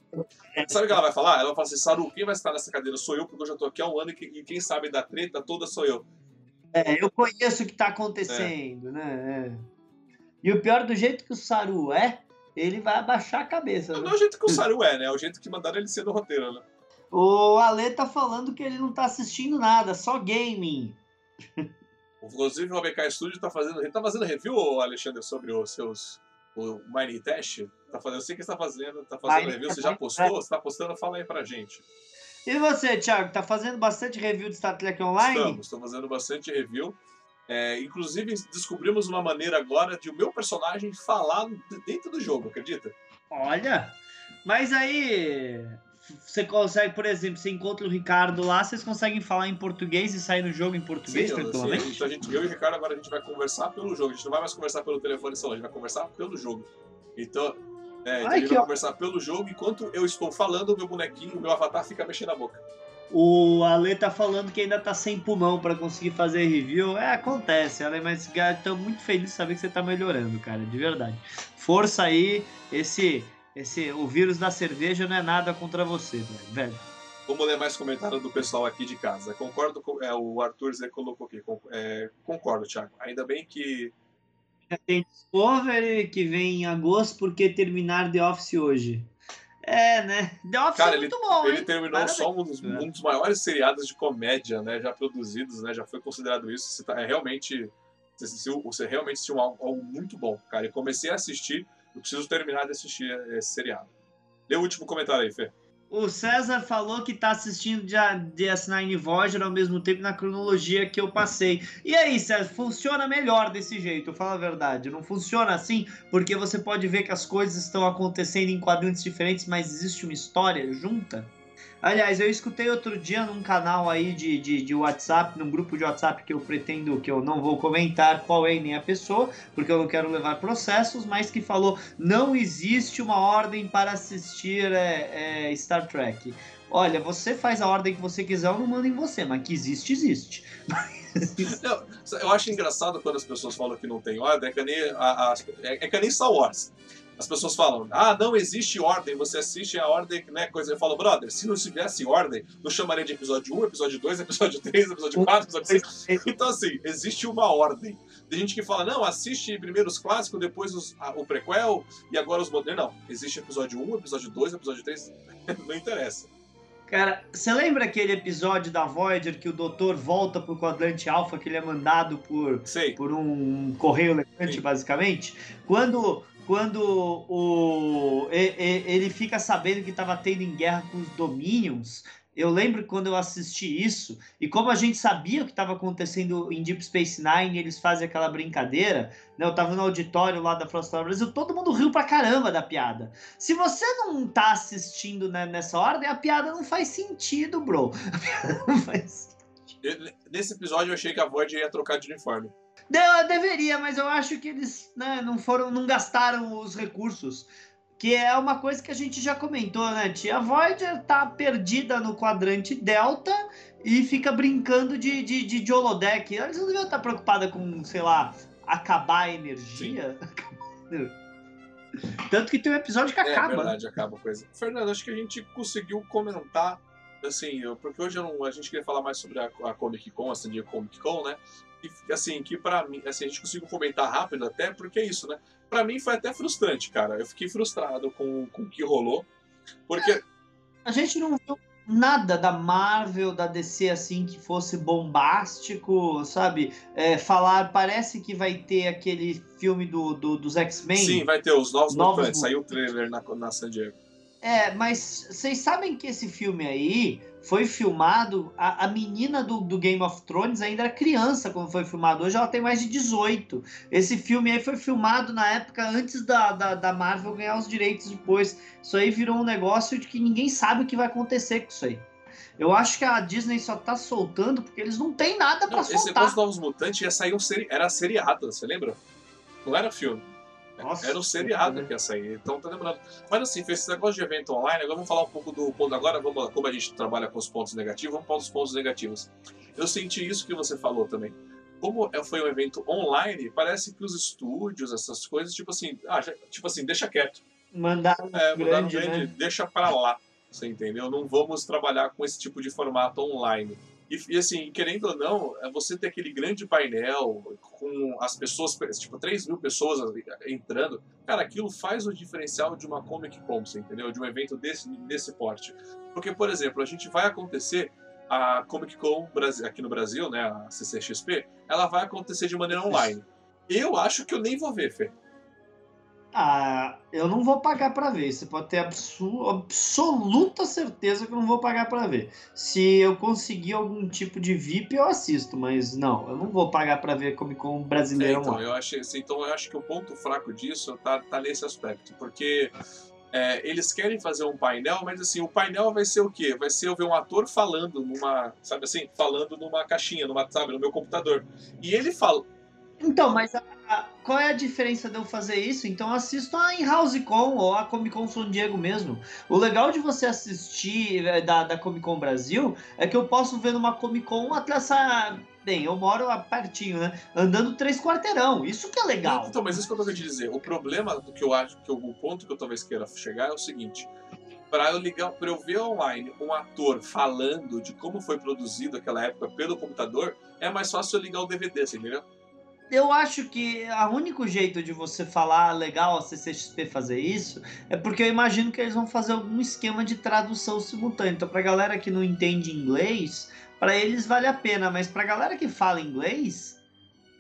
Sabe o que ela vai falar? Ela vai falar assim, Saru, quem vai estar nessa cadeira sou eu, porque eu já tô aqui há um ano e, que- e quem sabe da treta toda sou eu. É, eu conheço o que tá acontecendo, né? É. E o pior, do jeito que o Saru é, ele vai abaixar a cabeça. Não né? é o jeito que o Saru é, né? É o jeito que mandaram ele ser no roteiro, né? O Ale tá falando que ele não tá assistindo nada, só gaming. Inclusive, o ABK Studio tá fazendo. Ele tá fazendo review, Alexandre, sobre os seus. O Mining Test? Tá fazendo, eu sei que você tá fazendo, tá fazendo Mining review. Você já postou? Você tá postando? Fala aí pra gente. E você, Thiago, tá fazendo bastante review de Star Trek Online? Estamos, estamos fazendo bastante review. É, inclusive, descobrimos uma maneira agora de o meu personagem falar dentro do jogo, acredita? Olha, mas aí você consegue, por exemplo, você encontra o Ricardo lá, vocês conseguem falar em português e sair no jogo em português Sim, tranquilamente? sim, então a gente, eu e o Ricardo agora a gente vai conversar pelo jogo. A gente não vai mais conversar pelo telefone celular, a gente vai conversar pelo jogo. Então, é, então Ai, a gente vai ó- conversar pelo jogo enquanto eu estou falando, o meu bonequinho, o meu avatar fica mexendo a boca. O Ale tá falando que ainda tá sem pulmão pra conseguir fazer review. É, acontece, Ale, mas cara, tô muito feliz de saber que você tá melhorando, cara, de verdade. Força aí, esse, esse, o vírus da cerveja não é nada contra você, velho. Vamos ler mais comentários do pessoal aqui de casa. Concordo com. É, o Arthur Zé colocou aqui. con- é, concordo, Thiago. Ainda bem que. Tem Discovery que vem em agosto porque terminar The Office hoje. É, né? The Office Cara, é muito bom, Ele hein? terminou Parabéns. só um dos, um dos maiores seriados de comédia, né? Já produzidos, né? Já foi considerado isso. Você tá, é realmente. Você, assistiu- você realmente assistiu algo, algo muito bom, cara. Eu comecei a assistir, eu preciso terminar de assistir esse seriado. Lê o último comentário aí, Fê. O César falou que tá assistindo de DS9 Voyager ao mesmo tempo na cronologia que eu passei. E aí, César, funciona melhor desse jeito, eu falo a verdade. Não funciona assim, porque você pode ver que as coisas estão acontecendo em quadrantes diferentes, mas existe uma história junta. Aliás, eu escutei outro dia num canal aí de, de, de WhatsApp, num grupo de WhatsApp que eu pretendo, que eu não vou comentar qual é nem a pessoa, porque eu não quero levar processos, mas que falou não existe uma ordem para assistir é, é, Star Trek. Olha, você faz a ordem que você quiser, eu não mando em você, mas que existe, existe. Não, eu acho engraçado quando as pessoas falam que não tem ordem, é que nem, a, a- é, é que nem Star Wars. As pessoas falam, ah, não existe ordem, você assiste a ordem, né, coisa. Eu falo, brother, se não tivesse ordem, eu chamaria de episódio 1, episódio 2, episódio 3, episódio 4, episódio 6. Então, assim, existe uma ordem. Tem gente que fala, não, assiste primeiro os clássicos, depois os- a- o prequel e agora os modernos. Não, existe episódio 1, episódio 2, episódio 3, não interessa. Cara, você lembra aquele episódio da Voyager que o doutor volta pro quadrante alfa, que ele é mandado por, Sei. por um correio elegante, Sim. basicamente? Quando, quando o, ele fica sabendo que estava tendo em guerra com os Dominions, eu lembro quando eu assisti isso, e como a gente sabia o que estava acontecendo em Deep Space Nine, eles fazem aquela brincadeira, né? Eu tava no auditório lá da Frostal Brasil, todo mundo riu pra caramba da piada. Se você não tá assistindo né, nessa ordem, a piada não faz sentido, bro. A piada não faz Eu- Nesse episódio eu achei que a Voyager ia trocar de uniforme. Eu deveria, mas eu acho que eles né, não foram, não gastaram os recursos. Que é uma coisa que a gente já comentou, né? Tia Voyager tá perdida no quadrante Delta e fica brincando de, de, de, de holodeck. Eles não deviam estar preocupada com, sei lá, acabar a energia. Tanto que tem um episódio que É acaba. verdade, acaba a coisa. Fernando, acho que a gente conseguiu comentar, assim, porque hoje não- a gente queria falar mais sobre a, a Comic Con, a San Diego Comic Con, né? E, assim, que pra mim, assim, a gente conseguiu comentar rápido até, porque é isso, né? Pra mim foi até frustrante, cara. Eu fiquei frustrado com, com o que rolou, porque A gente não viu nada da Marvel, da DC assim que fosse bombástico, sabe? É, falar, parece que vai ter aquele filme do, do- dos X-Men. sim, vai ter os novos, Novos mutantes. mu- Saiu o trailer na, na San Diego. É, mas vocês sabem que esse filme aí foi filmado. A, a menina do, do Game of Thrones ainda era criança quando foi filmado. Hoje ela tem mais de 18. Esse filme aí foi filmado na época antes da, da, da Marvel ganhar os direitos depois. Isso aí virou um negócio de que ninguém sabe o que vai acontecer com isso aí. Eu acho que a Disney só tá soltando porque eles não têm nada esse soltar. negócio dos Novos Mutantes ia sair um seri... era seriado, você lembra? Não era filme. Nossa, Era um seriado que ia sair, então tá lembrando. Mas assim, fez esse negócio de evento online, agora vamos falar um pouco do ponto. Agora, vamos, como a gente trabalha com os pontos negativos, vamos para os pontos negativos. Eu senti isso que você falou também. Como é- foi um evento online, parece que os estúdios, essas coisas, tipo assim, ah, já- tipo assim, deixa quieto. Mandaram É, grande, grande, né? deixa pra lá. Você entendeu? Não vamos trabalhar com esse tipo de formato online. E, e, assim, querendo ou não, é você ter aquele grande painel com as pessoas, tipo, 3 mil pessoas entrando, cara, aquilo faz o diferencial de uma Comic Con, você entendeu? De um evento desse, desse porte. Porque, por exemplo, a gente vai acontecer a Comic Con aqui no Brasil, né, a CCXP, ela vai acontecer de maneira online. Eu acho que eu nem vou ver, Fê. Ah, eu não vou pagar pra ver. Você pode ter absoluta certeza que eu não vou pagar pra ver. Se eu conseguir algum tipo de VIP, eu assisto, mas não, eu não vou pagar pra ver Comic Con É, brasileiro então, online. eu assim, então eu acho que o ponto fraco disso tá, tá nesse aspecto, porque é, eles querem fazer um painel, mas assim, o painel vai ser o quê? Vai ser eu ver um ator falando numa, sabe assim, falando numa caixinha, numa, sabe, no meu computador. E ele fala, Então, mas a- a- qual é a diferença de eu fazer isso? Então assisto a In-House Con ou a Comic Con San Diego mesmo. O legal de você assistir é, da, da Comic Con Brasil é que eu posso ver numa Comic Con essa. Bem, eu moro lá pertinho, né? Andando três quarteirão. Isso que é legal. Então, mas isso que eu tô querendo dizer. O problema do que eu acho, que o ponto que eu talvez queira chegar é o seguinte. Para eu ligar, para eu ver online um ator falando de como foi produzido aquela época pelo computador, é mais fácil eu ligar o DVD, você entendeu? Eu acho que o único jeito de você falar legal a CCXP fazer isso é porque eu imagino que eles vão fazer algum esquema de tradução simultânea. Então, pra galera que não entende inglês, para eles vale a pena, mas pra galera que fala inglês,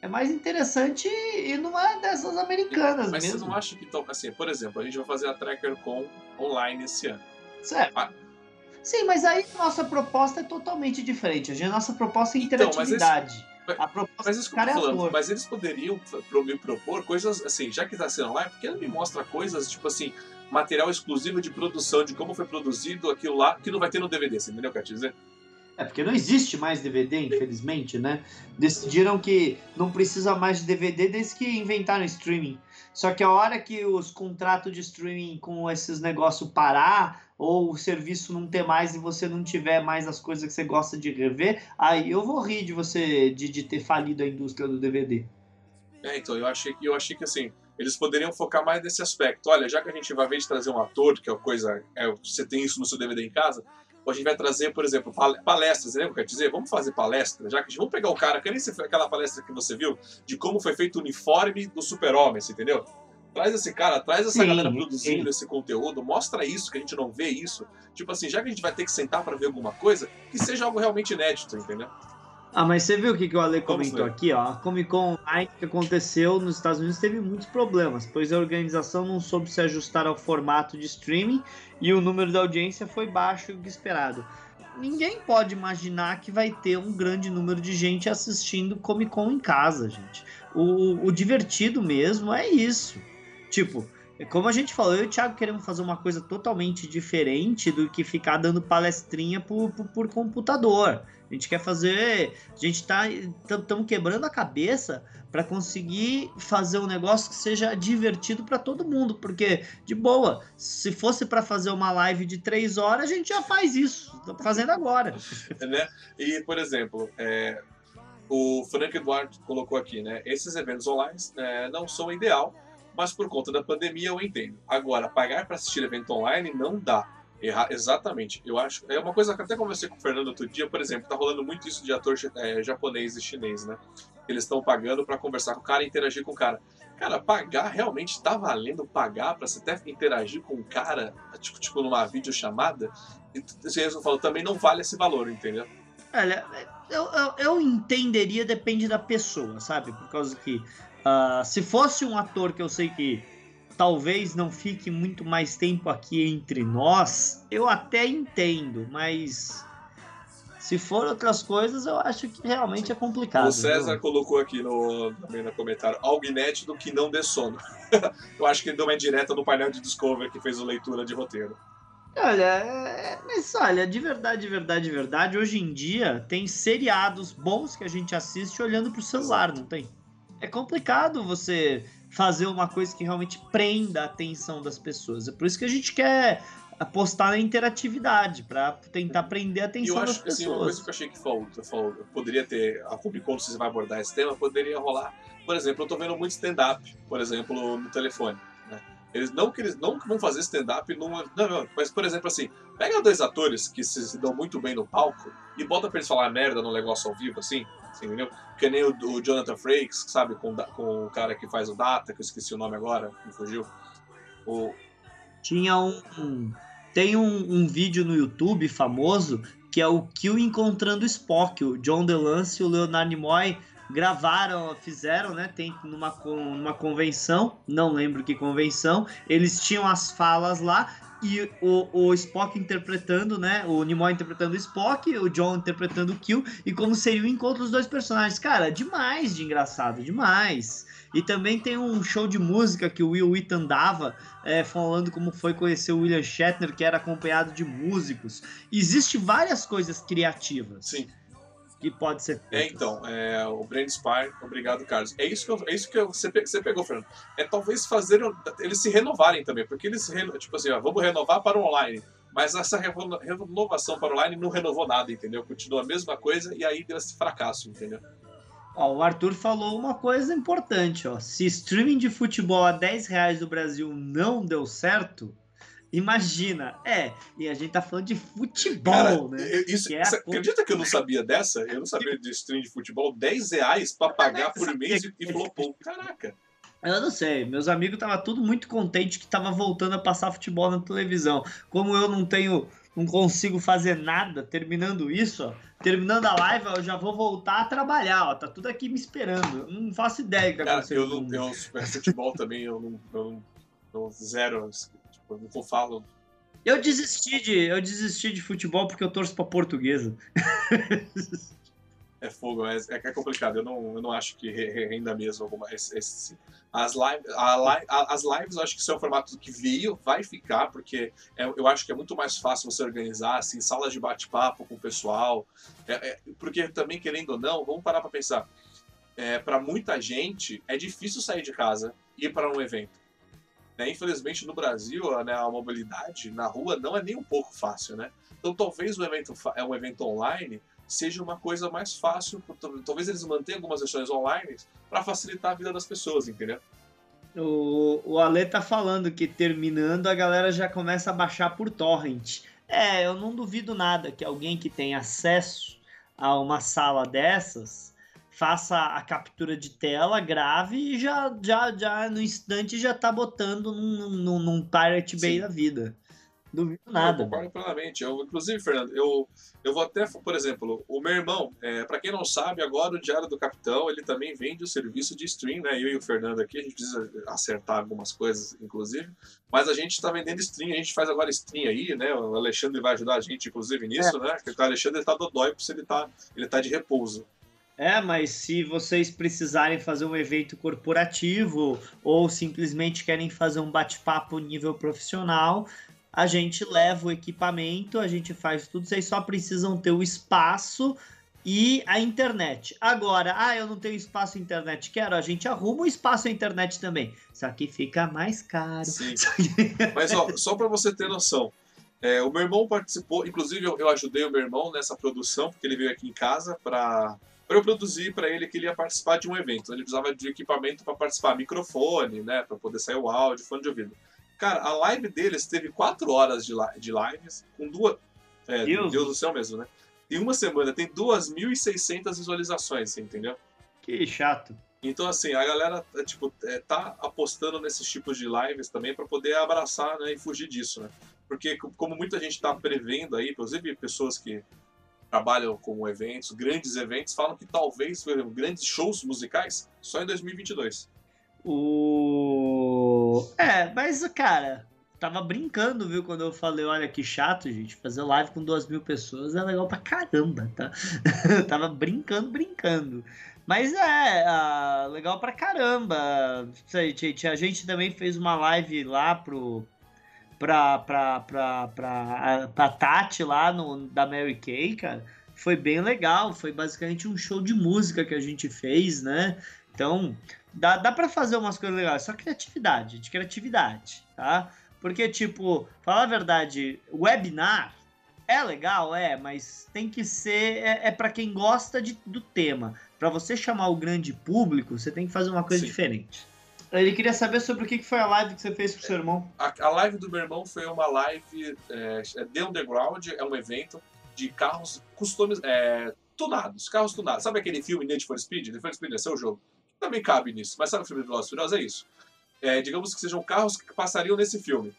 é mais interessante ir numa dessas americanas Mas mesmo. você não acha que, então, assim, por exemplo, a gente vai fazer a Tracker Com online esse ano. Certo. Ah. Sim, mas aí nossa proposta é totalmente diferente. A nossa proposta é Então, mas interatividade. mas- a proposta Mas cara é falando, mas eles poderiam pro- me propor coisas assim, já que tá sendo online, porque ele me mostra coisas, tipo assim, material exclusivo de produção, de como foi produzido aquilo lá, que não vai ter no DVD, você entendeu o que eu quero dizer? É porque não existe mais DVD, infelizmente, né? Decidiram que não precisa mais de DVD desde que inventaram streaming. Só que a hora que os contratos de streaming com esses negócios parar, ou o serviço não ter mais e você não tiver mais as coisas que você gosta de rever, aí eu vou rir de você de, de ter falido a indústria do DVD. É, então, eu achei que eu achei que assim, eles poderiam focar mais nesse aspecto. Olha, já que a gente vai ver de trazer um ator, que é uma coisa. É, você tem isso no seu DVD em casa, ou a gente vai trazer, por exemplo, pal- palestras, lembra o que eu quero dizer? Vamos fazer palestra, já que a gente. Vamos pegar o cara, que nem aquela palestra que você viu, de como foi feito o uniforme do super-homem, entendeu? Traz esse cara, traz essa Sim, galera produzindo sim. esse conteúdo, mostra isso, que a gente não vê isso. Tipo assim, já que a gente vai ter que sentar pra ver alguma coisa, que seja algo realmente inédito, entendeu? Ah, mas você viu o que, que o Ale comentou aqui, ó? A Comic Con Online que aconteceu nos Estados Unidos teve muitos problemas, pois a organização não soube se ajustar ao formato de streaming e o número da audiência foi baixo do que esperado. Ninguém pode imaginar que vai ter um grande número de gente assistindo Comic Con em casa, gente. O, o divertido mesmo é isso. Tipo, é como a gente falou, eu e o Thiago queremos fazer uma coisa totalmente diferente do que ficar dando palestrinha por, por, por computador. A gente quer fazer. A gente tá. Estamos quebrando a cabeça para conseguir fazer um negócio que seja divertido para todo mundo. Porque, de boa, se fosse para fazer uma live de três horas, a gente já faz isso. Estamos fazendo agora. né? E, por exemplo, é, o Frank Eduardo colocou aqui, né? Esses eventos online é, não são ideal, mas por conta da pandemia eu entendo. Agora, pagar para assistir evento online não dá. Exatamente. Eu acho. É uma coisa que até conversei com o Fernando outro dia, por exemplo, tá rolando muito isso de ator é, japonês e chinês, né? Eles estão pagando para conversar com o cara e interagir com o cara. Cara, pagar realmente tá valendo pagar para você até interagir com o cara, tipo, tipo numa videochamada? E você falou, também não vale esse valor, entendeu? Olha, eu, eu, eu entenderia, depende da pessoa, sabe? Por causa que ah, se fosse um ator que eu sei que talvez não fique muito mais tempo aqui entre nós, eu até entendo, mas se for outras coisas, eu acho que realmente é complicado. O César viu? colocou aqui no, também no comentário algo inédito que não dê sono. Eu acho que ele deu uma direta no painel de Discovery que fez a leitura de roteiro. Olha, é- mas olha, de verdade, de verdade, de verdade, hoje em dia tem seriados bons que a gente assiste olhando pro celular, não tem? É complicado você fazer uma coisa que realmente prenda a atenção das pessoas. É por isso que a gente quer apostar na interatividade, para tentar prender a atenção eu acho, das pessoas. Assim, uma coisa que eu achei que faltou, faltou, poderia ter, a Comic Con, se você vai abordar esse tema, poderia rolar. Por exemplo, eu tô vendo muito stand-up, por exemplo, no telefone. Né? Eles não que eles não vão fazer stand-up numa. Não, não, mas, por exemplo, assim, pega dois atores que se, se dão muito bem no palco e bota pra eles falar merda no negócio ao vivo, assim, assim entendeu? Que nem o, o Jonathan Frakes, sabe, com, com o cara que faz o Data, que eu esqueci o nome agora, me fugiu. O... Tinha um. Tem um, um vídeo no YouTube famoso que é o Kill encontrando Spock. O John DeLance e o Leonard Nimoy gravaram, fizeram, né? Tem numa, numa convenção, não lembro que convenção, eles tinham as falas lá e o, o Spock interpretando, né? O Nimoy interpretando o Spock, o John interpretando o Kill, e como seria o encontro dos dois personagens. Cara, demais de engraçado, demais. E também tem um show de música que o Will Wheaton dava, é, falando como foi conhecer o William Shatner, que era acompanhado de músicos. Existe várias coisas criativas. Sim que pode ser feito. É, então, é, o Brand Spire, obrigado, Carlos. É isso que, eu, é isso que eu, você, você pegou, Fernando. É talvez fazer eles se renovarem também, porque eles, tipo assim, ó, vamos renovar para o online. Mas essa renovação para o online não renovou nada, entendeu? Continua a mesma coisa e aí deu esse fracasso, entendeu? Ó, o Arthur falou uma coisa importante, ó. Se streaming de futebol a 10 reais no Brasil não deu certo, Imagina, é, e a gente tá falando de futebol, Cara, né? Isso, é acredita que eu não sabia dessa? Eu não sabia de stream de futebol, 10 reais pra pagar por mês e, e flopou. Caraca. Eu não sei, meus amigos estavam tudo muito contente que tava voltando a passar futebol na televisão. Como eu não tenho, não consigo fazer nada, terminando isso, ó, terminando a live, eu já vou voltar a trabalhar, ó, tá tudo aqui me esperando. Eu não faço ideia do que tá acontecendo. Eu não, eu, futebol também, eu não, eu não, eu zero Eu falo. Eu desisti de, eu desisti de futebol porque eu torço pra portuguesa. é fogo, é, é complicado. Eu não, eu não acho que renda mesmo alguma. Esse, esse, as, live, a live, as lives, eu acho que isso é um formato que veio, vai ficar, porque é, eu acho que é muito mais fácil você organizar, assim, salas de bate-papo com o pessoal. É, é, porque também, querendo ou não, vamos parar para pensar. É, para muita gente, é difícil sair de casa e ir para um evento. Né? Infelizmente, no Brasil, né, a mobilidade na rua não é nem um pouco fácil, né? Então, talvez o evento, é um evento online seja uma coisa mais fácil, talvez eles mantenham algumas versões online para facilitar a vida das pessoas, entendeu? O, o Ale tá falando que terminando a galera já começa a baixar por torrent. É, eu não duvido nada que alguém que tem acesso a uma sala dessas faça a captura de tela, grave e já, já, já no instante já tá botando num, num, num Pirate Bay Sim. da vida. Duvido nada. Eu concordo plenamente. Eu, inclusive, Fernando, eu, eu vou até, por exemplo, o meu irmão, é, para quem não sabe, agora o Diário do Capitão, ele também vende o serviço de stream, né? Eu e o Fernando aqui, a gente precisa acertar algumas coisas, inclusive, mas a gente está vendendo stream, a gente faz agora stream aí, né? O Alexandre vai ajudar a gente, inclusive, nisso, é. né? Porque o Alexandre está dodói, porque ele tá, ele tá de repouso. É, mas se vocês precisarem fazer um evento corporativo ou simplesmente querem fazer um bate-papo nível profissional, a gente leva o equipamento, a gente faz tudo, vocês só precisam ter o espaço e a internet. Agora, ah, eu não tenho espaço internet, quero, a gente arruma o espaço internet também. Só que fica mais caro. Sim. Mas ó, só para você ter noção, é, o meu irmão participou, inclusive eu, eu ajudei o meu irmão nessa produção, porque ele veio aqui em casa para para eu produzir para ele que ele ia participar de um evento. Ele precisava de equipamento para participar, microfone, né, para poder sair o áudio, fone de ouvido. Cara, a live deles teve quatro horas de, li de lives, com duas. É, Deus. Deus do céu mesmo, né? Em uma semana tem 2.600 visualizações, entendeu? Que chato. Então, assim, a galera é, tipo, é, tá apostando nesses tipos de lives também para poder abraçar né, e fugir disso, né? Porque, como muita gente está prevendo aí, inclusive pessoas que trabalham com eventos, grandes eventos, falam que talvez grandes shows musicais só em 2022. O... É, mas, cara, tava brincando, viu, quando eu falei, olha que chato, gente, fazer live com duas mil pessoas é legal pra caramba, tá? tava brincando, brincando. Mas é, uh, legal pra caramba. Gente, a gente também fez uma live lá pro, pra, pra, pra, pra, pra Tati lá no, da Mary Kay, cara, foi bem legal. Foi basicamente um show de música que a gente fez, né? Então, Dá, dá para fazer umas coisas legais, só criatividade, de criatividade, tá? Porque, tipo, falar a verdade, webinar é legal, é, mas tem que ser. É, é para quem gosta de, do tema. Para você chamar o grande público, você tem que fazer uma coisa Sim. diferente. Ele queria saber sobre o que foi a live que você fez com o seu irmão. A, a live do meu irmão foi uma live é, é The Underground, é um evento de carros customizados, é, tunados, carros tunados. Sabe aquele filme Need for Speed? Need for Speed é seu jogo. Também cabe nisso, mas sabe o filme Velozes Furiosos? É isso. É, digamos que sejam carros que passariam nesse filme.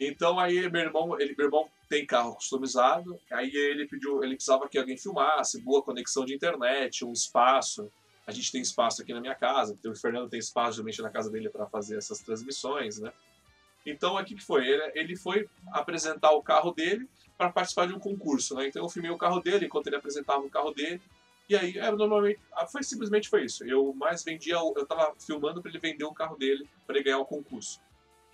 Então aí meu irmão, ele, meu irmão tem carro customizado, aí ele pediu, ele precisava que alguém filmasse, boa conexão de internet, um espaço. A gente tem espaço aqui na minha casa, o Fernando tem espaço geralmente na casa dele para fazer essas transmissões, né? Então aqui que foi, ele, ele foi apresentar o carro dele para participar de um concurso, né? Então eu filmei o carro dele enquanto ele apresentava o carro dele. E aí, é, normalmente, ah, foi simplesmente foi isso. Eu mais vendia, eu tava filmando para ele vender o carro dele para ele ganhar o concurso.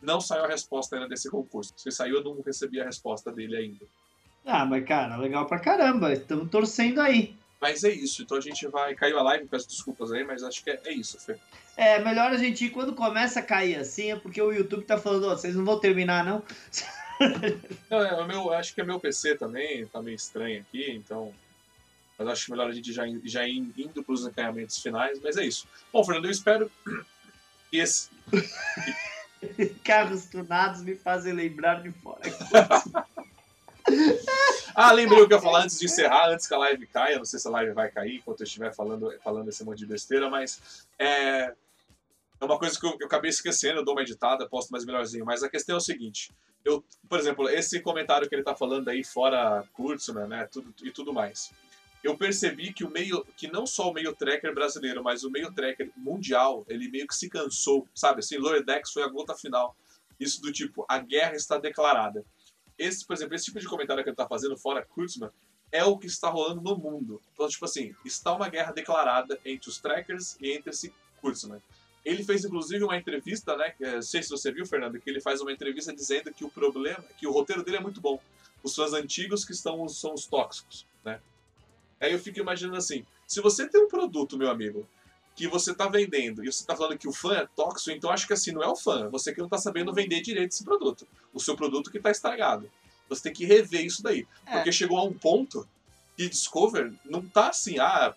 Não saiu a resposta ainda desse concurso. Se saiu, eu não recebi a resposta dele ainda. Ah, mas cara, legal pra caramba. Estamos torcendo aí. Mas é isso, então a gente vai. Caiu a live, peço desculpas aí, mas acho que é, é isso, Fê. É, melhor a gente ir quando começa a cair assim, é porque o YouTube tá falando, oh, vocês não vão terminar, não? não, é, o meu, acho que é meu PC também, tá meio estranho aqui, então. Mas acho melhor a gente já, já ir indo pros encaminhamentos finais, mas é isso. Bom, Fernando, eu espero que esse. Carros tunados me fazem lembrar de fora. ah, lembrei o que eu ia falar antes de encerrar, antes que a live caia. Não sei se a live vai cair enquanto eu estiver falando, falando esse monte de besteira, mas é, é uma coisa que eu, eu, acabei esquecendo. Eu dou uma editada, posto mais melhorzinho. Mas a questão é o seguinte: eu, por exemplo, esse comentário que ele está falando aí, fora Kurtzman, né, tudo, e tudo mais. Eu percebi que o meio, que não só o meio tracker brasileiro, mas o meio tracker mundial, ele meio que se cansou, sabe? Assim, Lower Decks foi a gota final. Isso do tipo, a guerra está declarada esse, por exemplo, esse tipo de comentário que ele está fazendo fora Kurtzman é o que está rolando no mundo. Então, tipo assim, está uma guerra declarada entre os trackers e entre esse Kurtzman. Ele fez inclusive uma entrevista, né? Não sei se você viu, Fernando, que ele faz uma entrevista dizendo que o problema, que o roteiro dele é muito bom. Os fãs antigos que estão são os tóxicos, né? Aí eu fico imaginando assim, se você tem um produto, meu amigo, que você está vendendo e você está falando que o fã é tóxico, então acho que assim, não é o fã, você que não está sabendo vender direito esse produto. O seu produto que está estragado. Você tem que rever isso daí. É. Porque chegou a um ponto que Discover não tá assim, ah,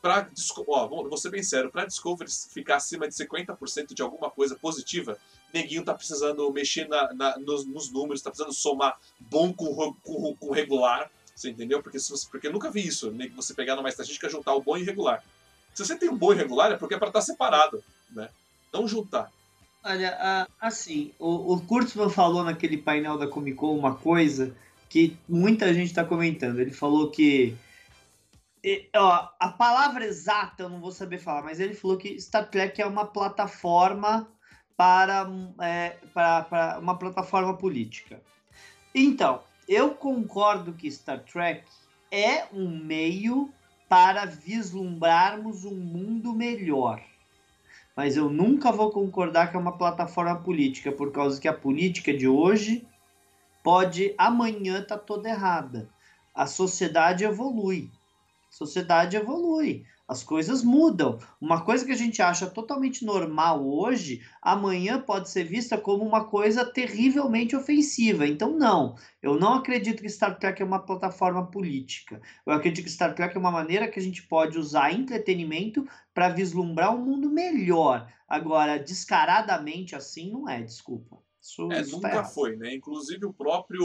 pra, ó, vou ser bem sério, pra Discover ficar acima de 50% de alguma coisa positiva, neguinho tá precisando mexer na, na, nos, nos, números, tá precisando somar bom com, com, com regular, você entendeu? Porque, se você, porque eu nunca vi isso, né? Você pegar numa estatística juntar o bom e o regular. Se você tem um bom irregular, é porque é para estar tá separado, né? Não juntar. Olha, assim, o, o Kurtzman falou naquele painel da Comic Con uma coisa que muita gente está comentando. Ele falou que. Ó, a palavra exata eu não vou saber falar, mas ele falou que Star Trek é uma plataforma para, é, para, para uma plataforma política. Então, eu concordo que Star Trek é um meio para vislumbrarmos um mundo melhor. Mas eu nunca vou concordar que é uma plataforma política, por causa que a política de hoje pode amanhã estar tá toda errada. A sociedade evolui. A sociedade evolui as coisas mudam. Uma coisa que a gente acha totalmente normal hoje, amanhã pode ser vista como uma coisa terrivelmente ofensiva. Então, não. Eu não acredito que Star Trek é uma plataforma política. Eu acredito que Star Trek é uma maneira que a gente pode usar entretenimento para vislumbrar um mundo melhor. Agora, descaradamente assim, não é, desculpa. Isso, é, isso tá nunca tá foi, né? Inclusive o próprio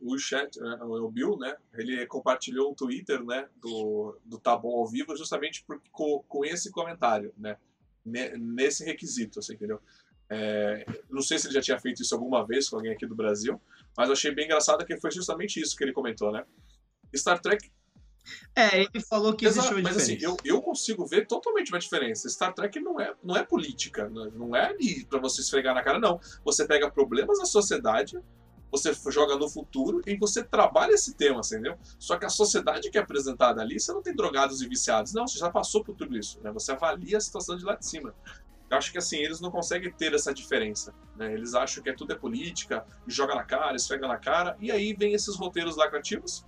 o chat, né, o Bill, né? Ele compartilhou um Twitter, né? Do, do Tá Bom ao Vivo, justamente por, com, com esse comentário, né? Nesse requisito, assim, entendeu? É, não sei se ele já tinha feito isso alguma vez com alguém aqui do Brasil, mas eu achei bem engraçado que foi justamente isso que ele comentou, né? Star Trek é, ele falou que existe uma Mas assim, eu, eu consigo ver totalmente uma diferença. Star Trek não é, não é política, não é ali pra você esfregar na cara, não. Você pega problemas da sociedade, você joga no futuro e você trabalha esse tema, entendeu? Só que a sociedade que é apresentada ali, você não tem drogados e viciados. Não, você já passou por tudo isso, né? Você avalia a situação de lá de cima. Eu acho que assim, eles não conseguem ter essa diferença. Né? Eles acham que é tudo é política, joga na cara, esfrega na cara, e aí vem esses roteiros lacrativos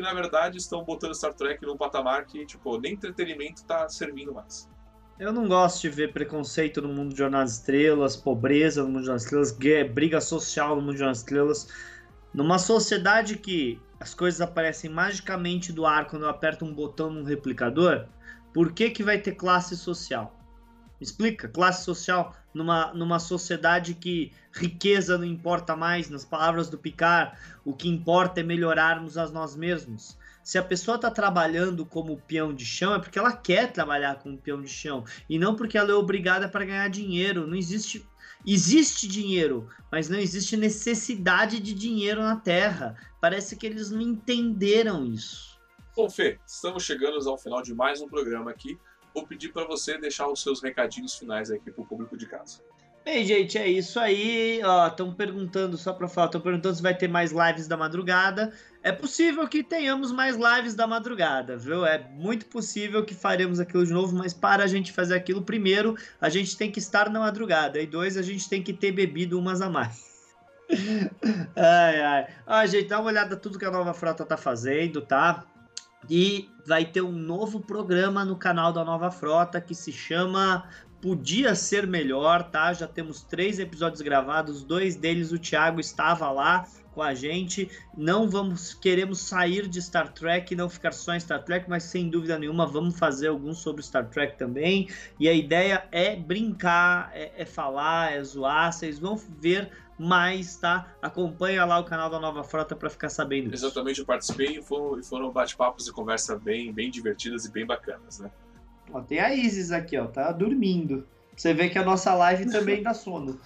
que na verdade estão botando Star Trek num patamar que, tipo, nem entretenimento tá servindo mais. Eu não gosto de ver preconceito no mundo de Jornada das Estrelas, pobreza no mundo de Jornada das Estrelas, briga social no mundo de Jornada das Estrelas. Numa sociedade que as coisas aparecem magicamente do ar quando eu aperto um botão num replicador, por que, que vai ter classe social? Me explica, classe social numa, numa sociedade que riqueza não importa mais, nas palavras do Picard, o que importa é melhorarmos a nós mesmos. Se a pessoa está trabalhando como peão de chão, é porque ela quer trabalhar como peão de chão e não porque ela é obrigada para ganhar dinheiro. Não existe existe dinheiro, mas não existe necessidade de dinheiro na Terra. Parece que eles não entenderam isso. Bom, Fê, estamos chegando ao final de mais um programa aqui. Vou pedir para você deixar os seus recadinhos finais aqui para o público de casa. Bem, gente, é isso aí. Estão perguntando, só para falar, estão perguntando se vai ter mais lives da madrugada. É possível que tenhamos mais lives da madrugada, viu? É muito possível que faremos aquilo de novo, mas para a gente fazer aquilo, primeiro, a gente tem que estar na madrugada. E dois, a gente tem que ter bebido umas a mais. ai, ai. Ó, gente, dá uma olhada tudo que a nova frota tá fazendo, tá? E vai ter um novo programa no canal da Nova Frota que se chama Podia Ser Melhor, tá? Já temos três episódios gravados, dois deles o Thiago estava lá com a gente. Não vamos queremos sair de Star Trek, não ficar só em Star Trek, mas sem dúvida nenhuma vamos fazer alguns sobre Star Trek também. E a ideia é brincar, é, é falar, é zoar. Vocês vão ver mais, tá? Acompanha lá o canal da Nova Frota para ficar sabendo. Exatamente, eu participei e foram, foram bate-papos e conversa bem, bem divertidas e bem bacanas, né? Ó, tem a Isis aqui, ó, tá dormindo. Você vê que a nossa live também dá sono.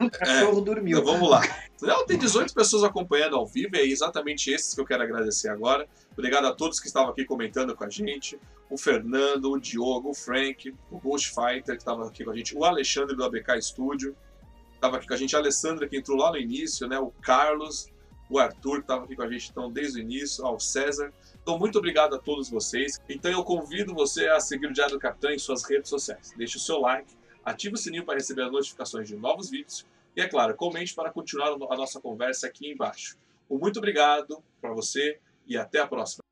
O cachorro é, dormiu. Então vamos lá. Não, tem 18 pessoas acompanhando ao vivo, e é exatamente esses que eu quero agradecer agora. Obrigado a todos que estavam aqui comentando com a gente. O Fernando, o Diogo, o Frank, o Ghost Fighter, que estava aqui com a gente, o Alexandre do ABK Studio, estava aqui com a gente, a Alessandra, que entrou lá no início, né? O Carlos, o Arthur, que estava aqui com a gente então, desde o início, ao César. Então, muito obrigado a todos vocês. Então, eu convido você a seguir o Diário do Capitão em suas redes sociais. Deixe o seu like, ative o sininho para receber as notificações de novos vídeos e, é claro, comente para continuar a nossa conversa aqui embaixo. Um muito obrigado para você e até a próxima.